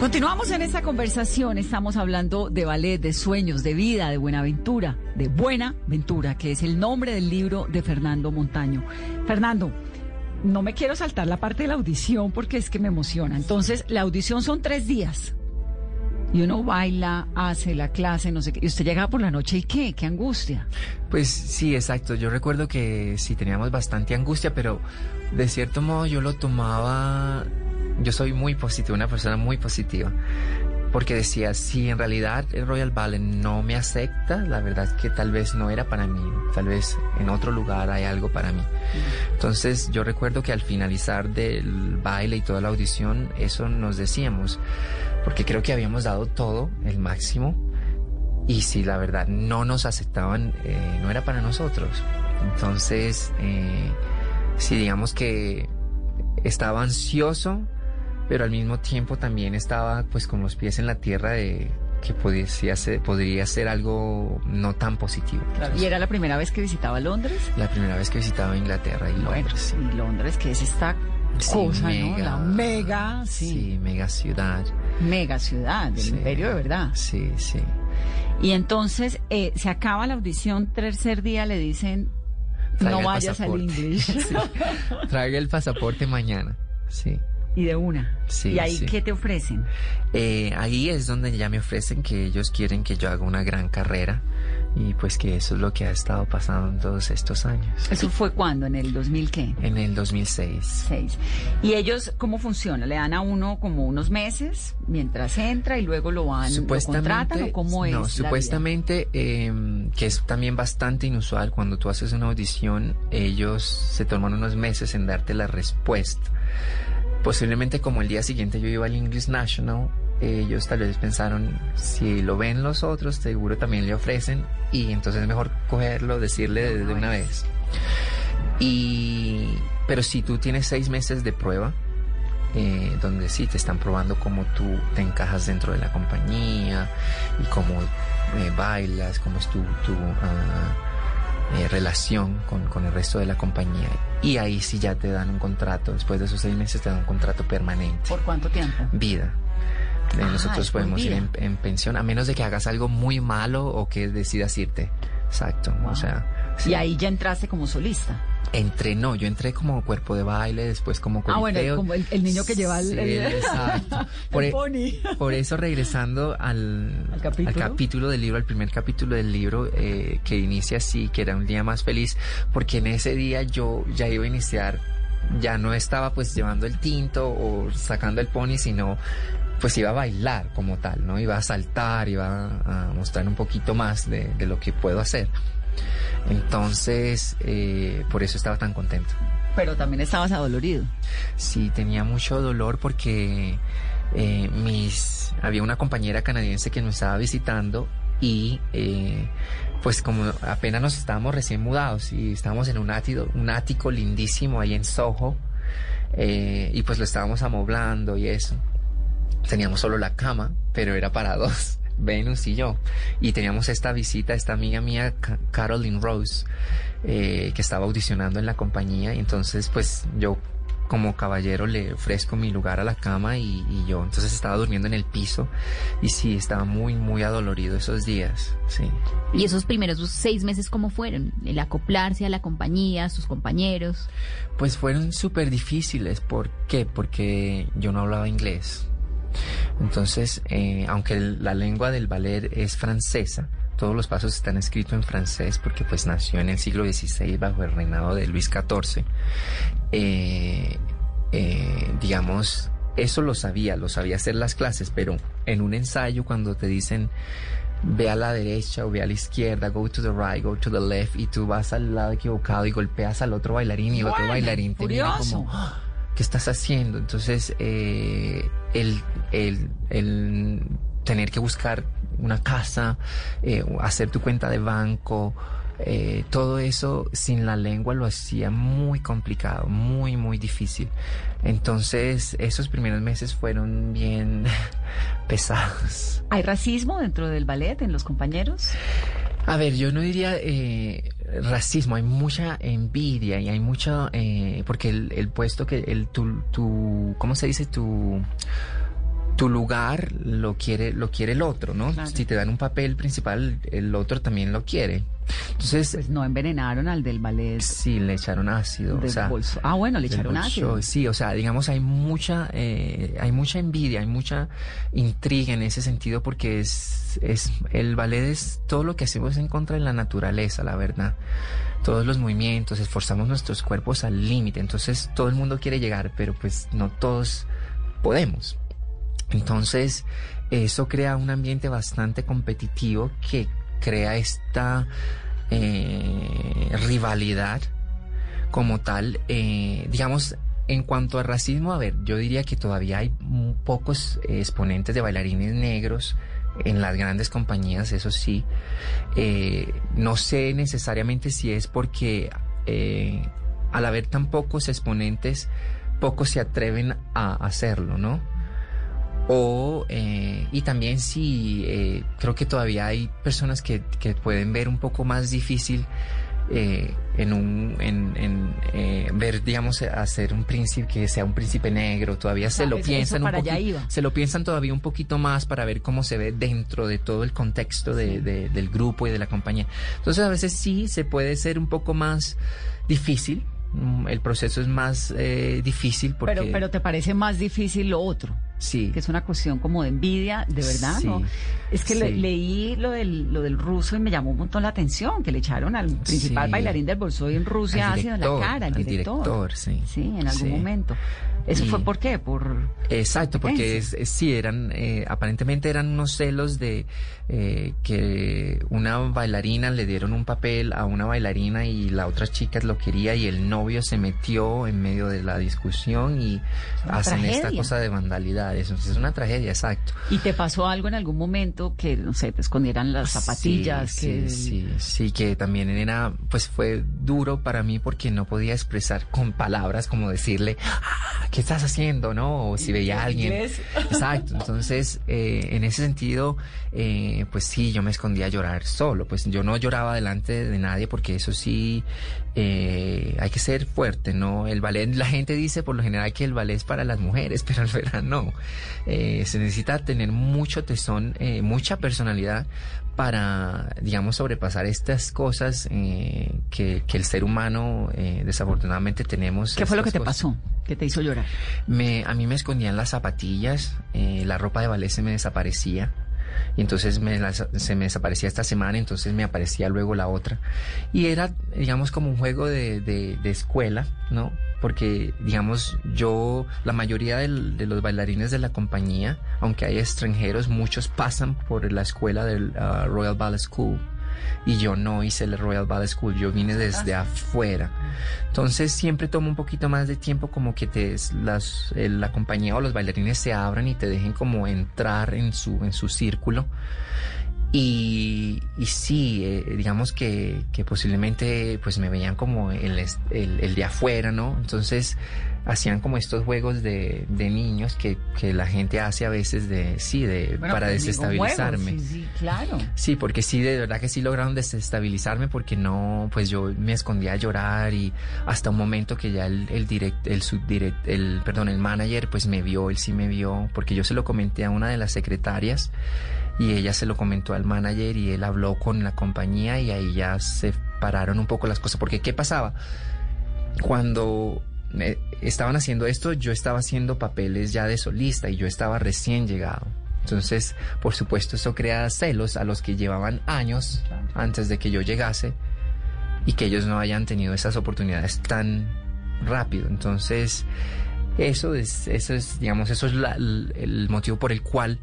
Continuamos en esta conversación, estamos hablando de ballet, de sueños, de vida, de Buenaventura, de Buena Ventura, que es el nombre del libro de Fernando Montaño. Fernando, no me quiero saltar la parte de la audición porque es que me emociona. Entonces, la audición son tres días. Y uno baila, hace la clase, no sé qué. Y usted llega por la noche y qué, qué angustia. Pues sí, exacto. Yo recuerdo que sí teníamos bastante angustia, pero de cierto modo yo lo tomaba yo soy muy positivo, una persona muy positiva. Porque decía, si en realidad el Royal Ballet no me acepta, la verdad es que tal vez no era para mí, tal vez en otro lugar hay algo para mí. Entonces yo recuerdo que al finalizar del baile y toda la audición, eso nos decíamos, porque creo que habíamos dado todo, el máximo, y si la verdad no nos aceptaban, eh, no era para nosotros. Entonces, eh, si digamos que estaba ansioso, pero al mismo tiempo también estaba pues con los pies en la tierra de que podría ser, podría ser algo no tan positivo. ¿Y era la primera vez que visitaba Londres? La primera vez que visitaba Inglaterra y Londres. y Londres, que es esta cosa, ¿no? La mega, sí. sí. mega ciudad. Mega ciudad, del imperio de verdad. Sí, sí. Y entonces eh, se acaba la audición, tercer día le dicen, no vayas al English. Traiga el pasaporte mañana, sí. Y de una. Sí, ¿Y ahí sí. qué te ofrecen? Eh, ahí es donde ya me ofrecen que ellos quieren que yo haga una gran carrera y pues que eso es lo que ha estado pasando en todos estos años. ¿Eso fue cuándo? ¿En el 2000 qué? En el 2006. Seis. ¿Y ellos cómo funciona? ¿Le dan a uno como unos meses mientras entra y luego lo van, lo contratan o cómo es? No, supuestamente, eh, que es también bastante inusual, cuando tú haces una audición, ellos se toman unos meses en darte la respuesta. Posiblemente como el día siguiente yo iba al English National, ellos tal vez pensaron, si lo ven los otros, seguro también le ofrecen y entonces es mejor cogerlo, decirle de, una vez. Y, pero si tú tienes seis meses de prueba, eh, donde sí te están probando cómo tú te encajas dentro de la compañía y cómo eh, bailas, cómo es tu, tu uh, eh, relación con, con, el resto de la compañía. Y ahí sí ya te dan un contrato, después de esos seis meses te dan un contrato permanente. ¿Por cuánto tiempo? Vida. Eh, Ah, nosotros podemos ir en, en pensión, a menos de que hagas algo muy malo o que decidas irte. Exacto. O sea, sí. Y ahí ya entraste como solista. Entré, no, yo entré como cuerpo de baile, después como Ah, bueno, como el, el niño que lleva el, Sí, el- exacto. Por, el e- pony. por eso regresando al, ¿Al capítulo? capítulo del libro, al primer capítulo del libro eh, que inicia así, que era un día más feliz, porque en ese día yo ya iba a iniciar, ya no estaba pues llevando el tinto o sacando el pony, sino pues iba a bailar como tal, ¿no? Iba a saltar, iba a mostrar un poquito más de, de lo que puedo hacer. Entonces, eh, por eso estaba tan contento. Pero también estabas adolorido. Sí, tenía mucho dolor porque eh, mis había una compañera canadiense que nos estaba visitando y eh, pues como apenas nos estábamos recién mudados y estábamos en un ático, un ático lindísimo ahí en Soho y pues lo estábamos amoblando y eso. Teníamos solo la cama, pero era para dos. Venus y yo. Y teníamos esta visita, esta amiga mía, Ca- Caroline Rose, eh, que estaba audicionando en la compañía. Y entonces, pues yo como caballero le ofrezco mi lugar a la cama y, y yo entonces estaba durmiendo en el piso y sí, estaba muy, muy adolorido esos días, sí. ¿Y esos primeros seis meses cómo fueron? El acoplarse a la compañía, a sus compañeros. Pues fueron súper difíciles. ¿Por qué? Porque yo no hablaba inglés. Entonces, eh, aunque la lengua del ballet es francesa, todos los pasos están escritos en francés porque pues nació en el siglo XVI bajo el reinado de Luis XIV. Eh, eh, digamos, eso lo sabía, lo sabía hacer las clases, pero en un ensayo cuando te dicen ve a la derecha o ve a la izquierda, go to the right, go to the left, y tú vas al lado equivocado y golpeas al otro bailarín y el otro bailarín te mira como, "Ah, ¿qué estás haciendo? Entonces, eh, el, el, el tener que buscar una casa, eh, hacer tu cuenta de banco, eh, todo eso sin la lengua lo hacía muy complicado, muy, muy difícil. Entonces, esos primeros meses fueron bien pesados. ¿Hay racismo dentro del ballet en los compañeros? A ver, yo no diría eh, racismo, hay mucha envidia y hay mucha, eh, porque el, el puesto que, el, tu, tu, ¿cómo se dice? Tu, tu lugar lo quiere, lo quiere el otro, ¿no? Claro. Si te dan un papel principal, el otro también lo quiere. Entonces, Pues no envenenaron al del ballet. sí, le echaron ácido. Del o sea, bolso. Ah, bueno, le echaron ácido. Sí, o sea, digamos, hay mucha, eh, hay mucha envidia, hay mucha intriga en ese sentido porque es, es, el ballet es todo lo que hacemos en contra de la naturaleza, la verdad. Todos los movimientos, esforzamos nuestros cuerpos al límite, entonces todo el mundo quiere llegar, pero pues no todos podemos. Entonces, eso crea un ambiente bastante competitivo que crea esta eh, rivalidad como tal. eh, digamos, en cuanto a racismo, a ver, yo diría que todavía hay pocos exponentes de bailarines negros en las grandes compañías, eso sí. Eh, no sé necesariamente si es porque eh, al haber tan pocos exponentes, pocos se atreven a hacerlo, ¿no? O, eh, y también si eh, creo que todavía hay personas que, que pueden ver un poco más difícil eh, en un, en, en, eh, ver, digamos, hacer un príncipe que sea un príncipe negro, todavía se lo piensan un poquito, se lo piensan todavía un poquito más para ver cómo se ve dentro de todo el contexto de, de- del grupo y de la compañía. Entonces a veces sí se puede ser un poco más difícil, mm, el proceso es más eh, difícil porque Pero, pero te parece más difícil lo otro. Sí. Que es una cuestión como de envidia, de verdad, Sí. ¿no? Es que le- leí lo del, lo del ruso y me llamó un montón la atención, que le echaron al principal Sí. bailarín del Bolshoi en Rusia ácido en la cara, al al director. director, sí. En algún momento. ¿Eso Y- fue por qué? Por... Exacto, porque es, es- sí, eran, eh, aparentemente eran unos celos de eh, que una bailarina le dieron un papel a una bailarina y la otra chica lo quería y el novio se metió en medio de la discusión y hacen esta cosa de vandalidad. Eso es una tragedia, exacto. ¿Y te pasó algo en algún momento que, no sé, te escondieran las zapatillas? Sí, que... sí, sí, sí, que también era, pues fue duro para mí porque no podía expresar con palabras como decirle, "Ah, ¿qué estás haciendo? ¿No? O si veía a alguien. inglés. Exacto, entonces eh, en ese sentido, eh, pues sí, yo me escondía a llorar solo, pues yo no lloraba delante de nadie porque eso sí, eh, hay que ser fuerte, ¿no? El ballet, la gente dice por lo general que el ballet es para las mujeres, pero en verdad no. Eh, se necesita tener mucho tesón, eh, mucha personalidad para, digamos, sobrepasar estas cosas eh, que, que el ser humano eh, desafortunadamente tenemos. ¿Qué fue lo que te cosas. pasó? ¿Qué te hizo llorar? Me, a mí me escondían las zapatillas, eh, la ropa de ballet se me desaparecía. Y entonces me se me desaparecía esta semana, entonces me aparecía luego la otra. Y era, digamos, como un juego de, de- escuela, ¿no? Porque, digamos, yo, la mayoría de los bailarines de la compañía, aunque hay extranjeros, muchos pasan por la escuela del ah, Royal Ballet School. Y yo no hice el Royal Ballet School, yo vine desde afuera. Entonces siempre toma un poquito más de tiempo como que te, las, eh, la compañía o los bailarines se abran y te dejen como entrar en su, en su círculo. Y, y sí, eh, digamos que, que posiblemente pues me veían como el, el, el de afuera, ¿no? Entonces hacían como estos juegos de, de niños que, que la gente hace a veces de, sí, de, Bueno, para pues, desestabilizarme. juegos, sí, sí, claro. Sí, porque sí, de verdad que sí lograron desestabilizarme porque no, pues yo me escondía a llorar y hasta un momento que ya el, el direct, el subdirect, el, perdón, el manager pues me vio, él sí me vio, porque yo se lo comenté a una de las secretarias y ella se lo comentó al manager y él habló con la compañía y ahí ya se pararon un poco las cosas, porque ¿qué pasaba? Cuando estaban haciendo esto, yo estaba haciendo papeles ya de solista y yo estaba recién llegado. Entonces, por supuesto, eso crea celos a los que llevaban años antes de que yo llegase y que ellos no hayan tenido esas oportunidades tan rápido. Entonces, eso es, eso es digamos, eso es la- el motivo por el cual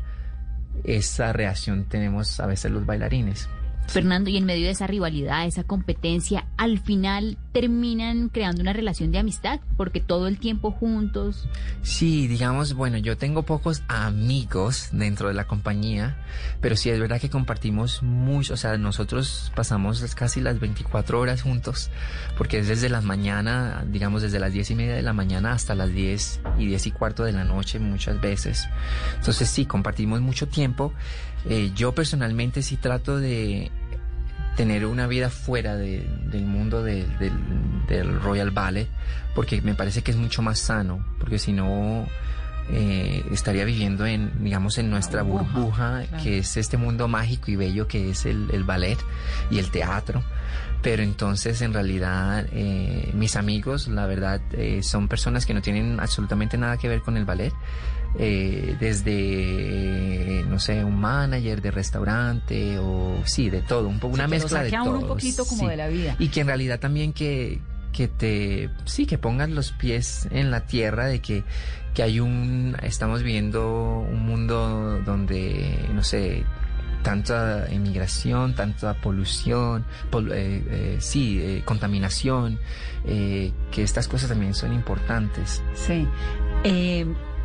esa reacción tenemos a veces los bailarines. Fernando, y en medio de esa rivalidad, esa competencia, al final terminan creando una relación de amistad, porque todo el tiempo juntos. Sí, digamos, bueno, yo tengo pocos amigos dentro de la compañía, pero sí es verdad que compartimos mucho, o sea, nosotros pasamos casi las 24 horas juntos, porque es desde las mañana, digamos, desde las 10 y media de la mañana hasta las 10 y 10 y cuarto de la noche muchas veces. Entonces sí, compartimos mucho tiempo. Eh, yo personalmente sí trato de tener una vida fuera de- del mundo de- del, del Royal Ballet, porque me parece que es mucho más sano, porque si no eh, estaría viviendo en, digamos, en nuestra burbuja, burbuja, claro. que es este mundo mágico y bello que es el, el ballet y el teatro. Pero entonces, en realidad, eh, mis amigos, la verdad, eh, son personas que no tienen absolutamente nada que ver con el ballet. Eh, desde, no sé, un manager de restaurante o sí, de todo, un poco una Sí, mezcla de todo. un poquito como sí. de la vida. Y que en realidad también que, que te, sí, que pongas los pies en la tierra de que, que hay un, estamos viviendo un mundo donde, no sé, tanta inmigración, tanta polución, pol- eh, eh, sí, eh, contaminación, que estas cosas también son importantes. Sí.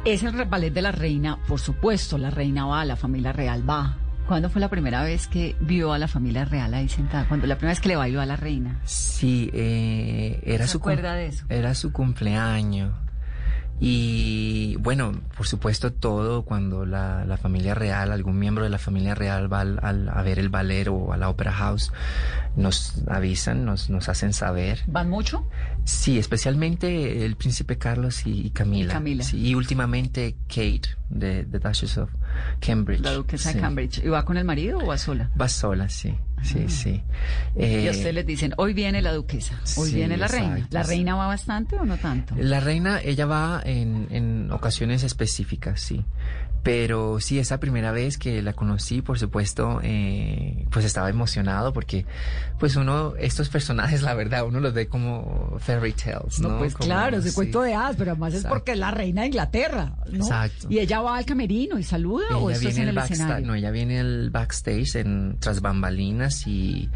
Es el ballet de la reina, por supuesto, la reina va, la familia real va. ¿Cuándo fue la primera vez que vio a la familia real ahí sentada? Cuando la primera vez que le bailó a la reina. Sí, eh, era ¿Se su cum- acuerda de eso? Era su cumpleaños. Y bueno, por supuesto todo cuando la, la familia real, algún miembro de la familia real va al- al- a ver el ballet o a la Opera House, nos avisan, nos, nos hacen saber. ¿Van mucho? Sí, especialmente el príncipe Carlos y, y Camila. Y Camila. Sí, y últimamente Kate, de The Duchess of Cambridge. La duquesa Sí. de Cambridge. ¿Y va con el marido o va sola? Va sola, sí, sí, sí. y Eh, a ustedes les dicen, hoy viene la duquesa, hoy sí, viene la reina. ¿La reina va bastante o no tanto? La reina, ella va en, en ocasiones específicas, sí. Pero sí, esa primera vez que la conocí, por supuesto, eh, pues estaba emocionado porque, pues uno, estos personajes, la verdad, uno los ve como fairy tales, ¿no? No, pues Como- claro, ese sí. cuento de hadas, pero además es porque es la reina de Inglaterra, ¿no? Exacto. Y ella va al camerino y saluda o Ella esto es viene en el el escenario. no, ella viene el backstage en tras bambalinas y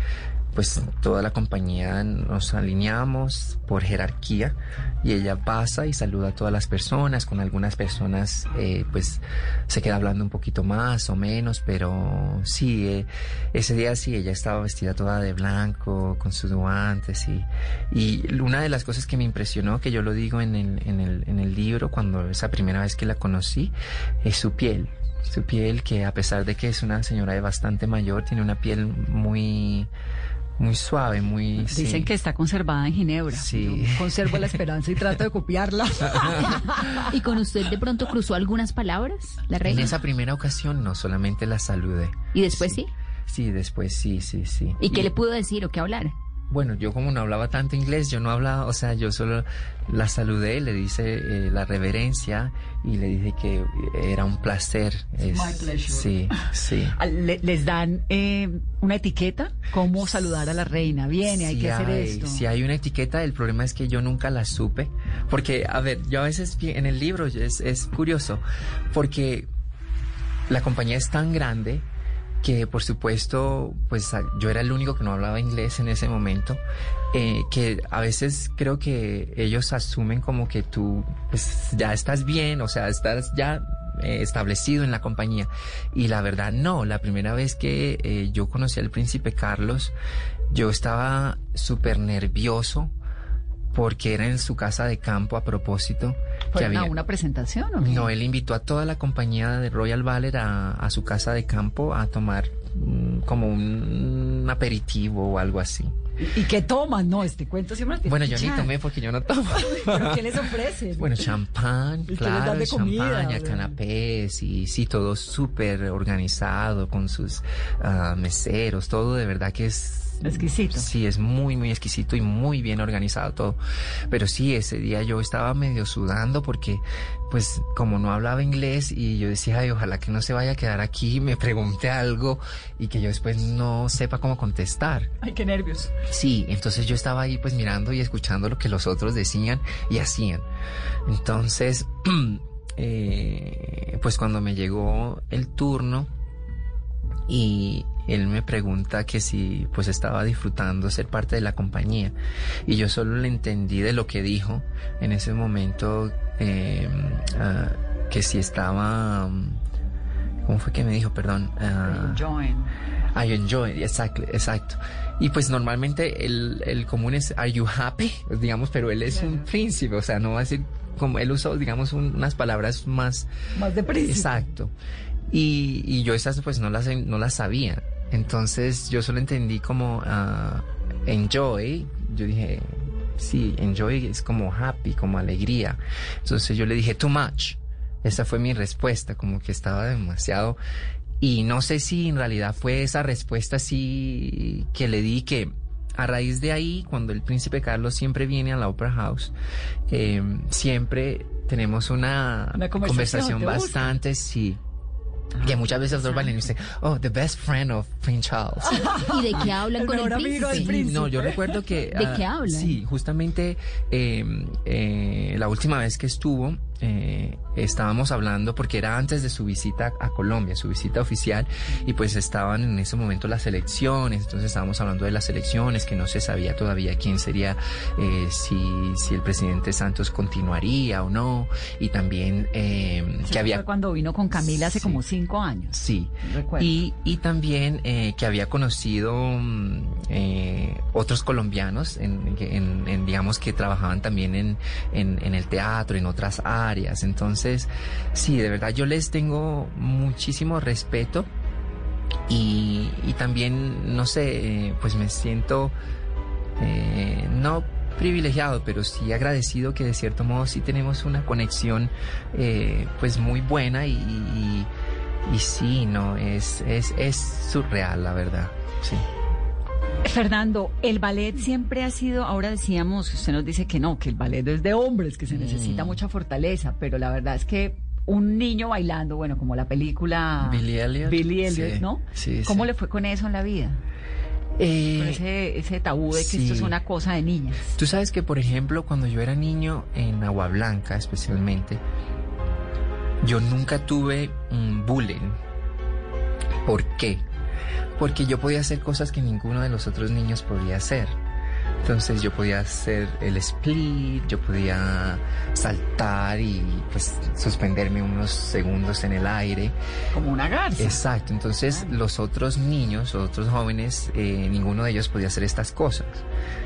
pues toda la compañía nos alineamos por jerarquía y ella pasa y saluda a todas las personas, con algunas personas eh, pues se queda hablando un poquito más o menos, pero sí, eh, ese día sí, ella estaba vestida toda de blanco, con sus guantes y, y una de las cosas que me impresionó, que yo lo digo en el, en el, en el libro cuando esa primera vez que la conocí, es su piel. Su piel que a pesar de que es una señora de bastante mayor tiene una piel muy muy suave muy Dicen sí. que está conservada en Ginebra. Sí. Yo conservo la esperanza y trato de copiarla. ¿Y con usted de pronto cruzó algunas palabras, la en reina? esa primera ocasión no solamente la saludé ¿Y después sí? sí después sí sí sí ¿Y qué le pudo decir o qué hablar? Bueno, yo como no hablaba tanto inglés, yo no hablaba, o sea, yo solo la saludé, le dice eh, la reverencia y le dije que era un placer. Es- My pleasure. Sí, sí. Ah, Le- les dan eh, una etiqueta, cómo saludar a la reina. Viene, hay que hacer hay- esto. Si hay una etiqueta, el problema es que yo nunca la supe. Porque, a ver, yo a veces en el libro es, es curioso, porque la compañía es tan grande que por supuesto, pues yo era el único que no hablaba inglés en ese momento, eh, que a veces creo que ellos asumen como que tú pues ya estás bien, o sea, estás ya eh, establecido en la compañía. Y la verdad no, la primera vez que eh, yo conocí al príncipe Carlos, yo estaba súper nervioso porque era en su casa de campo a propósito. que ¿Fueron a había- una presentación o qué? no, él invitó a toda la compañía de Royal Ballet a, a su casa de campo a tomar mm, como un, aperitivo o algo así. ¿Y qué toman? No, este cuento siempre tiene Bueno, yo ni tomé porque yo no tomo. ¿Pero qué les ofrecen? Bueno, champán, ¿Y qué les claro, de champaña, canapés y sí, todo súper organizado con sus ah, meseros, todo de verdad que es... Exquisito. Sí, es muy, muy exquisito y muy bien organizado todo. Pero sí, ese día yo estaba medio sudando porque, pues, como no hablaba inglés y yo decía, ay, ojalá que no se vaya a quedar aquí, me pregunte algo y que yo después no sepa cómo contestar. Ay, qué nervios. Sí, entonces yo estaba ahí pues mirando y escuchando lo que los otros decían y hacían. Entonces, eh, pues cuando me llegó el turno, y él me pregunta que si pues estaba disfrutando ser parte de la compañía y yo solo le entendí de lo que dijo en ese momento eh, ah, que si estaba ¿cómo fue que me dijo? perdón ah, Enjoying. I enjoy, exacto, exacto. Y pues normalmente el, el común es Are you happy? Digamos, pero él es un príncipe, o sea, no va a decir como él usó, digamos, un- unas palabras más Más de príncipe. Exacto. Y, y yo esas pues no las no las sabía. Entonces yo solo entendí como ah, enjoy. Yo dije, sí, enjoy es como happy, como alegría. Entonces yo le dije too much. Esa fue mi respuesta, como que estaba demasiado. Y no sé si en realidad fue esa respuesta así que le di que a raíz de ahí, cuando el príncipe Carlos siempre viene a la Opera House, eh, siempre tenemos una, Una conversación, ¿te gusta? bastante, sí. Que muchas veces los bailarines dicen, oh, the best friend of Prince Charles. ¿Y de qué hablan El con el mejor amigo del príncipe? príncipe. No, yo recuerdo que... ¿De ah, qué hablan? Sí, justamente eh, eh, la última vez que estuvo, eh, estábamos hablando, porque era antes de su visita a Colombia, su visita oficial, y pues estaban en ese momento las elecciones, entonces estábamos hablando de las elecciones, que no se sabía todavía quién sería, eh, si, si el presidente Santos continuaría o no, y también eh, que había... Fue cuando vino con Camila hace como cinco años. Sí. Recuerdo. Y, y también eh, que había conocido mm, eh, otros colombianos, en, en- en, digamos, que trabajaban también en, en, en el teatro, en otras áreas. Entonces, sí, de verdad, yo les tengo muchísimo respeto y, también, no sé, eh, pues me siento eh, no privilegiado, pero sí agradecido que de cierto modo sí tenemos una conexión eh, pues muy buena y sí, no, es, es, es surreal la verdad, sí. Fernando, el ballet siempre ha sido, ahora decíamos, usted nos dice que no, que el ballet es de hombres, que se necesita mucha fortaleza, pero la verdad es que un niño bailando, bueno, como la película Billy Elliot. Billy Elliot, Sí, ¿no? sí, ¿Cómo sí. le fue con eso en la vida? Eh, Con ese, ese tabú de que esto es una cosa de niñas. Tú sabes que, por ejemplo, cuando yo era niño en Agua Blanca, especialmente, yo nunca tuve un bullying. ¿Por qué? Porque yo podía hacer cosas que ninguno de los otros niños podía hacer. Entonces yo podía hacer el split, yo podía saltar y pues suspenderme unos segundos en el aire. Como una garza. Exacto, entonces los otros niños, otros jóvenes, eh, ninguno de ellos podía hacer estas cosas.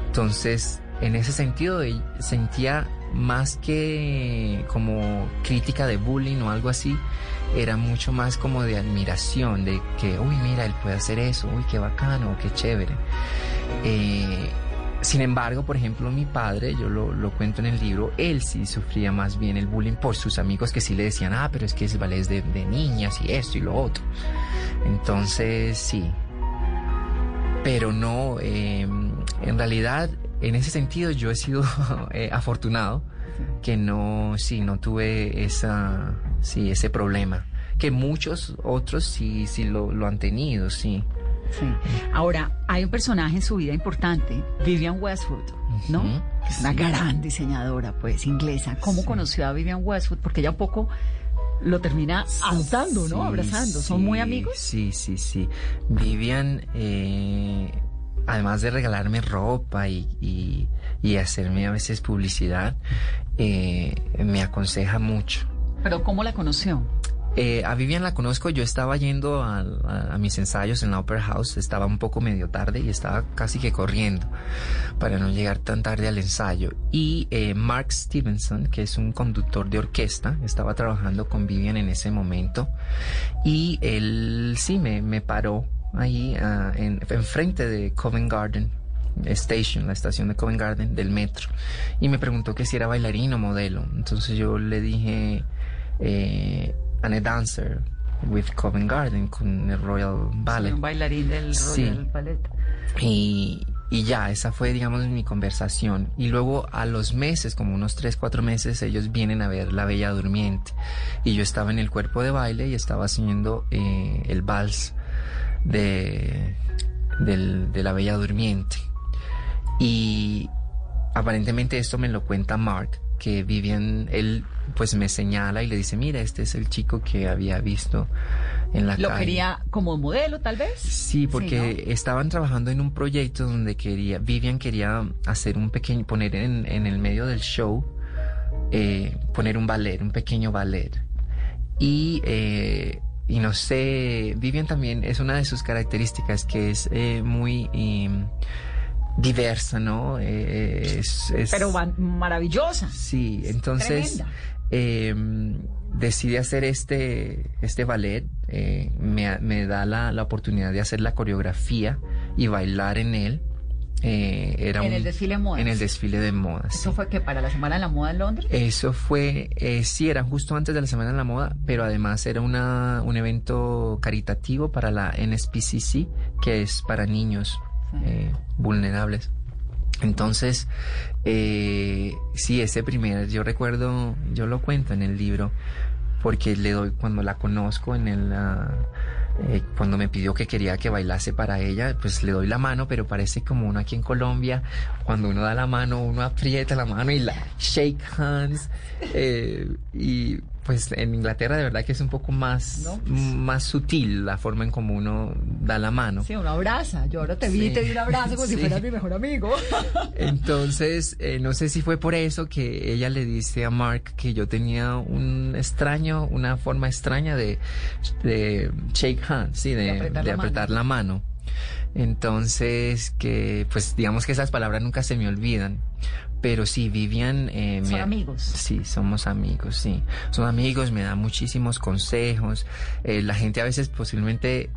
Entonces, en ese sentido, eh, sentía más que como crítica de bullying o algo así, era mucho más como de admiración, de que, uy, mira, él puede hacer eso, uy, qué bacano, qué chévere. Eh, sin embargo, por ejemplo, mi padre, yo lo, lo cuento en el libro, él sí sufría más bien el bullying por sus amigos que sí le decían, ah, pero es que ese ballet de, de niñas y esto y lo otro. Entonces, sí. Pero no, eh, en realidad, en ese sentido yo he sido eh, afortunado que no, sí, no tuve esa, sí, ese problema. Que muchos otros sí, sí lo, lo han tenido, sí. Sí. Ahora, hay un personaje en su vida importante, Vivian Westwood, ¿no? Es una sí. gran diseñadora, pues, inglesa. ¿Cómo conoció a Vivian Westwood? Porque ella un poco lo termina adoptando, ¿no? Abrazando. ¿Son muy amigos? Sí, sí, sí. Vivian, eh, además de regalarme ropa y, y- y hacerme a veces publicidad, eh, me aconseja mucho. Pero ¿cómo la conoció? Eh, a Vivian la conozco, yo estaba yendo a, a- a mis ensayos en la Opera House, estaba un poco medio tarde y estaba casi que corriendo para no llegar tan tarde al ensayo. Y eh, Mark Stevenson, que es un conductor de orquesta, estaba trabajando con Vivian en ese momento y él sí me, me paró ahí ah, en, enfrente de Covent Garden Station, la estación de Covent Garden del metro, y me preguntó que si era bailarín o modelo. Entonces yo le dije, eh, I'm a dancer with Covent Garden, con el Royal Ballet. Soy un bailarín del Sí. Royal Ballet. Y, y ya, esa fue, digamos, mi conversación. Y luego a los meses, como unos 3, 4 meses, ellos vienen a ver La Bella Durmiente. Y yo estaba en el cuerpo de baile y estaba haciendo eh, el vals de, del- de La Bella Durmiente. Y aparentemente esto me lo cuenta Mark, que Vivian, él pues me señala y le dice, mira, este es el chico que había visto en la ¿Lo calle. quería como modelo, tal vez? Sí, porque estaban trabajando en un proyecto donde quería, Vivian quería hacer un pequeño, poner en, en el medio del show, eh, poner un ballet, un pequeño ballet. Y, eh, y no sé, Vivian también es una de sus características que es eh, muy diversa, ¿no? Eh, es- es- Pero maravillosa. Sí, entonces eh, decide hacer este, este ballet, eh, me, me da la, la oportunidad de hacer la coreografía y bailar en él. Eh, era En un- el desfile de modas. En el desfile de modas. ¿Eso fue que para la Semana de la Moda en Londres? Eso fue, eh, sí, era justo antes de la Semana de la Moda, pero además era una, un evento caritativo para la NSPCC, que es para niños eh, vulnerables. Entonces, eh, sí, ese primer, yo recuerdo, yo lo cuento en el libro, porque le doy, cuando la conozco en el... ah, eh, cuando me pidió que quería que bailase para ella, pues le doy la mano, pero parece como uno aquí en Colombia, cuando uno da la mano, uno aprieta la mano y la shake hands. eh, y pues en Inglaterra de verdad que es un poco más, No, más sutil la forma en como uno da la mano. Sí, uno abraza. Yo ahora te vi y Sí. te di un abrazo como si fueras mi mejor amigo. Entonces, eh, no sé si fue por eso que ella le dice a Mark que yo tenía un extraño, una forma extraña de, de shake hands, sí, de, De apretar de la apretar la mano. Entonces, que pues digamos que esas palabras nunca se me olvidan. Pero sí, Vivian... eh, Son me- amigos. Sí, somos amigos, sí. Son amigos, me da muchísimos consejos. Eh, la gente a veces posiblemente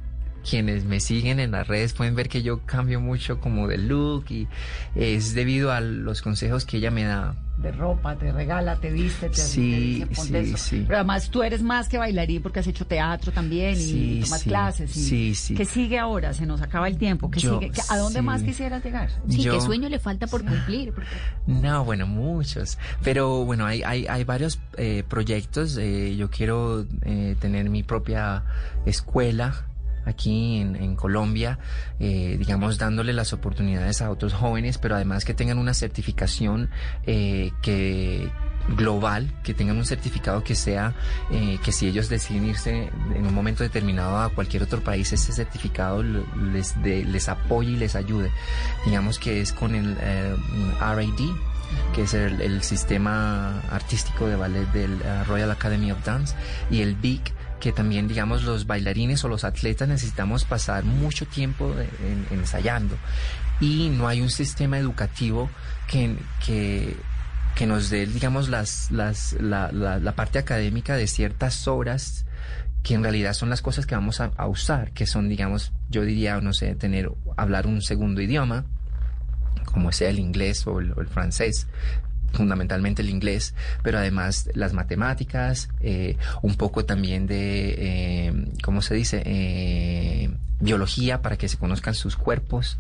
quienes me siguen en las redes pueden ver que yo cambio mucho como de look y es debido a los consejos que ella me da. De ropa, te regala, te viste, te, Sí, te dice, sí, eso. sí. Pero además tú eres más que bailarín porque has hecho teatro también y tomas sí. clases. Y Sí, sí. ¿Qué sigue ahora? Se nos acaba el tiempo. ¿Qué Yo- sigue? ¿Qué- ¿A dónde sí. más quisieras llegar? Sí, Yo- qué sueño le falta por cumplir. Porque- No, bueno, muchos. Pero bueno, hay, hay, hay varios eh, proyectos. Eh, yo quiero eh, tener mi propia escuela aquí en, en Colombia, eh, digamos, dándole las oportunidades a otros jóvenes, pero además que tengan una certificación eh, que global, que tengan un certificado que sea, eh, que si ellos deciden irse en un momento determinado a cualquier otro país, ese certificado les, de- les apoye y les ayude. Digamos que es con el eh, RAD, que es el, el sistema artístico de ballet del eh, Royal Academy of Dance, y el BIC, que también, digamos, los bailarines o los atletas necesitamos pasar mucho tiempo ensayando. Y no hay un sistema educativo que, que, que nos dé, digamos, las, las, la, parte académica de ciertas horas que en realidad son las cosas que vamos a, usar, que son, digamos, yo diría, no sé, tener, hablar un segundo idioma, como sea el inglés o el francés, fundamentalmente el inglés, pero además las matemáticas, eh, un poco también de, eh, ¿cómo se dice? Eh, biología para que se conozcan sus cuerpos,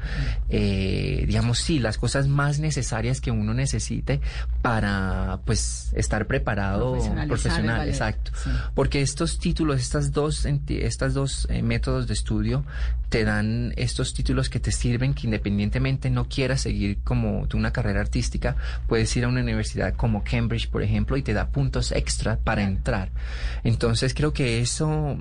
eh, digamos, sí, las cosas más necesarias que uno necesite para, pues, estar preparado profesional, exacto. Sí. Porque estos títulos, estas dos, estas dos eh, métodos de estudio te dan estos títulos que te sirven que independientemente no quieras seguir como tú una carrera artística, puedes ir a una universidad como Cambridge, por ejemplo, y te da puntos extra para entrar. Entonces creo que eso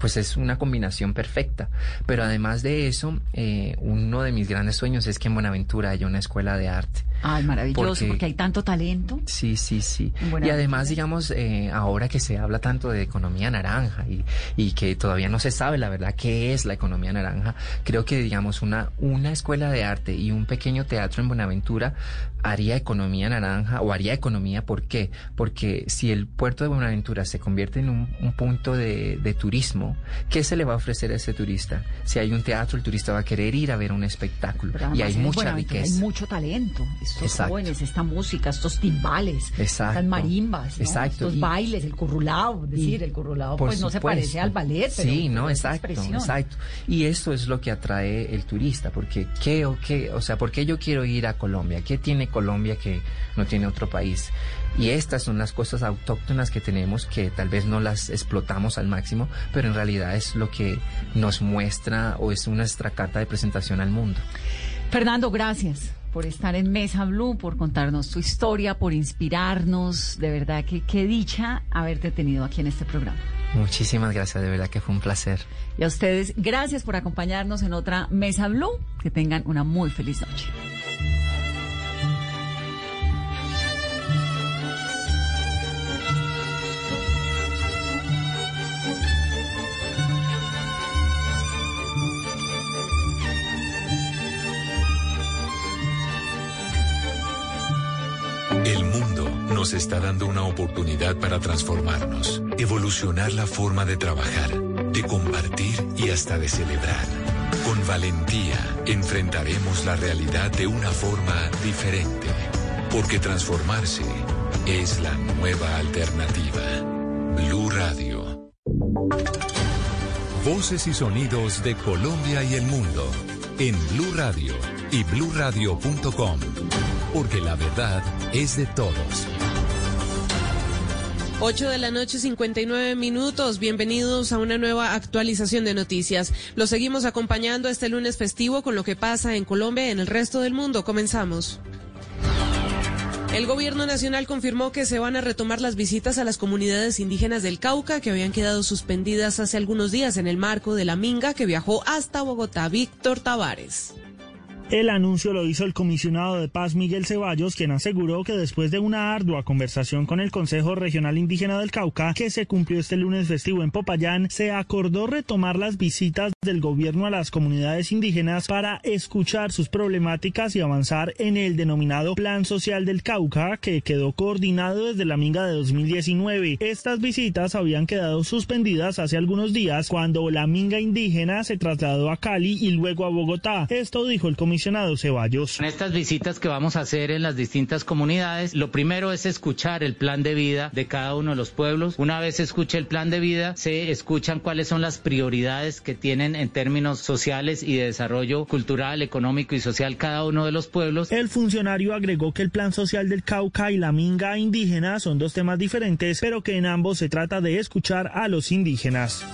pues es una combinación perfecta. Pero además de eso, eh, uno de mis grandes sueños es que en Buenaventura haya una escuela de arte. Ay, maravilloso, porque, Porque- hay tanto talento. Sí, sí, sí. Y además, digamos, eh, ahora que se habla tanto de economía naranja y, y que todavía no se sabe la verdad qué es la economía naranja, creo que, digamos, una, una escuela de arte y un pequeño teatro en Buenaventura haría economía naranja o haría economía. ¿Por qué? Porque si el puerto de Buenaventura se convierte en un, un punto de, de turismo, ¿qué se le va a ofrecer a ese turista? Si hay un teatro, el turista va a querer ir a ver un espectáculo Pero y hay mucha riqueza. Hay mucho talento. Estos Exacto. jóvenes, esta música, estos timbales, Exacto. estas marimbas, ¿no? Exacto. estos Y- bailes, el currulao. Decir, el currulao pues no se parece al ballet, pero sí, no, pero exacto, exacto. Y eso es lo que atrae el turista, porque qué o qué, o sea, ¿por qué yo quiero ir a Colombia? ¿Qué tiene Colombia que no tiene otro país? Y estas son las cosas autóctonas que tenemos que tal vez no las explotamos al máximo, pero en realidad es lo que nos muestra o es nuestra carta de presentación al mundo. Fernando, gracias por estar en Mesa Blue, por contarnos tu historia, por inspirarnos. De verdad que qué dicha haberte tenido aquí en este programa. Muchísimas gracias, de verdad que fue un placer. Y a ustedes, gracias por acompañarnos en otra Mesa Blue. Que tengan una muy feliz noche. Nos está dando una oportunidad para transformarnos, evolucionar la forma de trabajar, de compartir y hasta de celebrar. Con valentía enfrentaremos la realidad de una forma diferente, porque transformarse es la nueva alternativa. Blue Radio. Voces y sonidos de Colombia y el mundo en Blue Radio y bluradio.com, porque la verdad es de todos. 8 de la noche, 59 minutos. Bienvenidos a una nueva actualización de noticias. Los seguimos acompañando este lunes festivo con lo que pasa en Colombia y en el resto del mundo. Comenzamos. El gobierno nacional confirmó que se van a retomar las visitas a las comunidades indígenas del Cauca que habían quedado suspendidas hace algunos días en el marco de la Minga que viajó hasta Bogotá. Víctor Tavares. El anuncio lo hizo el comisionado de paz Miguel Ceballos, quien aseguró que después de una ardua conversación con el Consejo Regional Indígena del Cauca, que se cumplió este lunes festivo en Popayán, se acordó retomar las visitas del gobierno a las comunidades indígenas para escuchar sus problemáticas y avanzar en el denominado Plan Social del Cauca, que quedó coordinado desde la Minga de 2019. Estas visitas habían quedado suspendidas hace algunos días cuando la Minga indígena se trasladó a Cali y luego a Bogotá. Esto dijo el comisionado Ceballos. En estas visitas que vamos a hacer en las distintas comunidades, lo primero es escuchar el plan de vida de cada uno de los pueblos. Una vez se escuche el plan de vida, se escuchan cuáles son las prioridades que tienen en términos sociales y de desarrollo cultural, económico y social cada uno de los pueblos. El funcionario agregó que el plan social del Cauca y la Minga indígena son dos temas diferentes, pero que en ambos se trata de escuchar a los indígenas.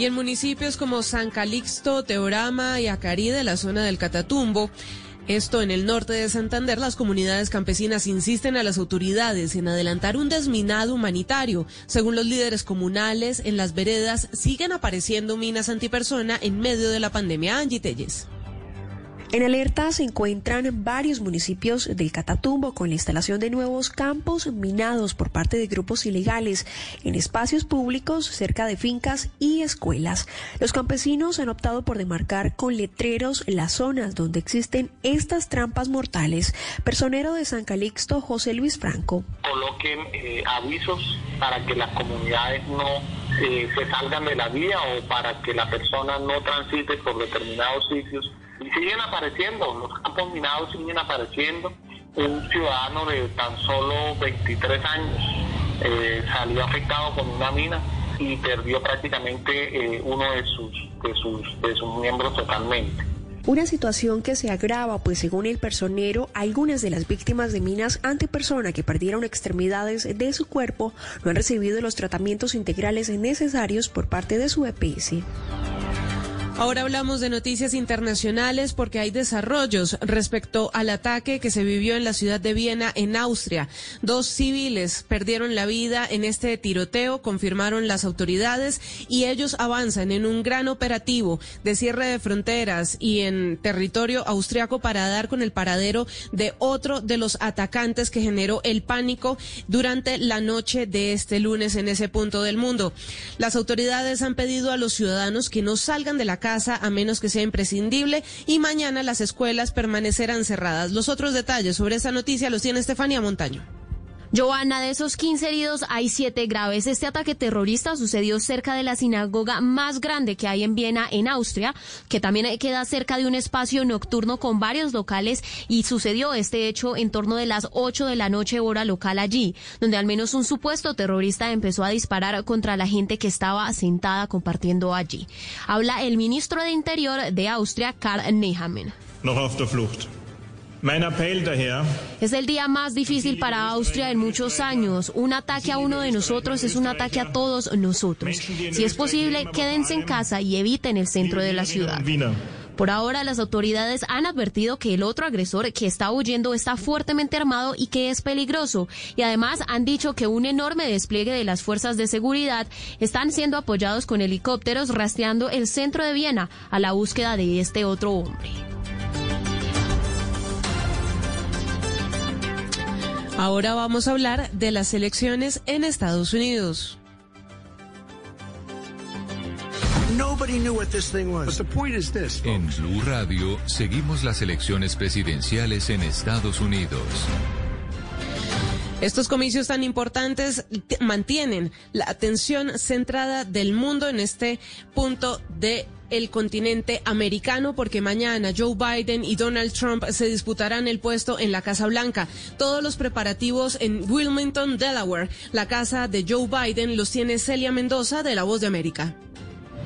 Y en municipios como San Calixto, Teorama y Acarí de la zona del Catatumbo, esto en el norte de Santander, las comunidades campesinas insisten a las autoridades en adelantar un desminado humanitario. Según los líderes comunales, en las veredas siguen apareciendo minas antipersona en medio de la pandemia. Angie. En alerta se encuentran varios municipios del Catatumbo con la instalación de nuevos campos minados por parte de grupos ilegales en espacios públicos cerca de fincas y escuelas. Los campesinos han optado por demarcar con letreros las zonas donde existen estas trampas mortales. Personero de San Calixto, José Luis Franco. Coloquen eh, avisos para que las comunidades no eh, se salgan de la vía o para que la persona no transite por determinados sitios y siguen apareciendo, los campos minados siguen apareciendo. Un ciudadano de tan solo 23 años eh, salió afectado con una mina y perdió prácticamente eh, uno de sus, de, sus, de sus miembros totalmente. Una situación que se agrava, pues según el personero, algunas de las víctimas de minas antipersona que perdieron extremidades de su cuerpo no han recibido los tratamientos integrales necesarios por parte de su EPS. Ahora hablamos de noticias internacionales porque hay desarrollos respecto al ataque que se vivió en la ciudad de Viena, en Austria. Dos civiles perdieron la vida en este tiroteo, confirmaron las autoridades, y ellos avanzan en un gran operativo de cierre de fronteras y en territorio austriaco para dar con el paradero de otro de los atacantes que generó el pánico durante la noche de este lunes en ese punto del mundo. Las autoridades han pedido a los ciudadanos que no salgan de la casa a menos que sea imprescindible y mañana las escuelas permanecerán cerradas. Los otros detalles sobre esta noticia los tiene Estefanía Montaño. Joana, de esos 15 heridos hay 7 graves. Este ataque terrorista sucedió cerca de la sinagoga más grande que hay en Viena, en Austria, que también queda cerca de un espacio nocturno con varios locales y sucedió este hecho en torno de las 8 de la noche hora local allí, donde al menos un supuesto terrorista empezó a disparar contra la gente que estaba sentada compartiendo allí. Habla el ministro de Interior de Austria, Karl Nehammer. Es el día más difícil para Austria en muchos años. Un ataque a uno de nosotros es un ataque a todos nosotros. Si es posible, quédense en casa y eviten el centro de la ciudad. Por ahora, las autoridades han advertido que el otro agresor que está huyendo está fuertemente armado y que es peligroso. Y además han dicho que un enorme despliegue de las fuerzas de seguridad están siendo apoyados con helicópteros rastreando el centro de Viena a la búsqueda de este otro hombre. Ahora vamos a hablar de las elecciones en Estados Unidos. En Blue Radio seguimos las elecciones presidenciales en Estados Unidos. Estos comicios tan importantes mantienen la atención centrada del mundo en este punto de el continente americano porque mañana Joe Biden y Donald Trump se disputarán el puesto en la Casa Blanca. Todos los preparativos en Wilmington, Delaware, la casa de Joe Biden, los tiene Celia Mendoza de La Voz de América.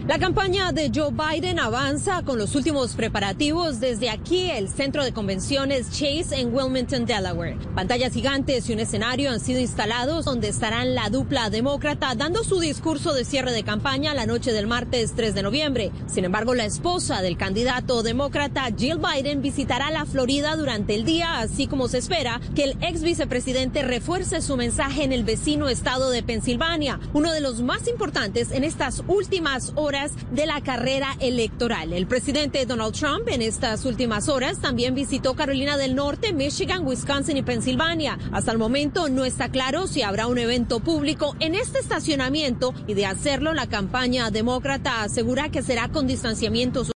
La campaña de Joe Biden avanza con los últimos preparativos desde aquí, el centro de convenciones Chase en Wilmington, Delaware. Pantallas gigantes y un escenario han sido instalados donde estarán la dupla demócrata dando su discurso de cierre de campaña la noche del martes 3 de noviembre. Sin embargo, la esposa del candidato demócrata Jill Biden visitará la Florida durante el día, así como se espera que el ex vicepresidente refuerce su mensaje en el vecino estado de Pensilvania, uno de los más importantes en estas últimas horas de la carrera electoral. El presidente Donald Trump en estas últimas horas también visitó Carolina del Norte, Michigan, Wisconsin y Pensilvania. Hasta el momento no está claro si habrá un evento público en este estacionamiento y de hacerlo la campaña demócrata asegura que será con distanciamiento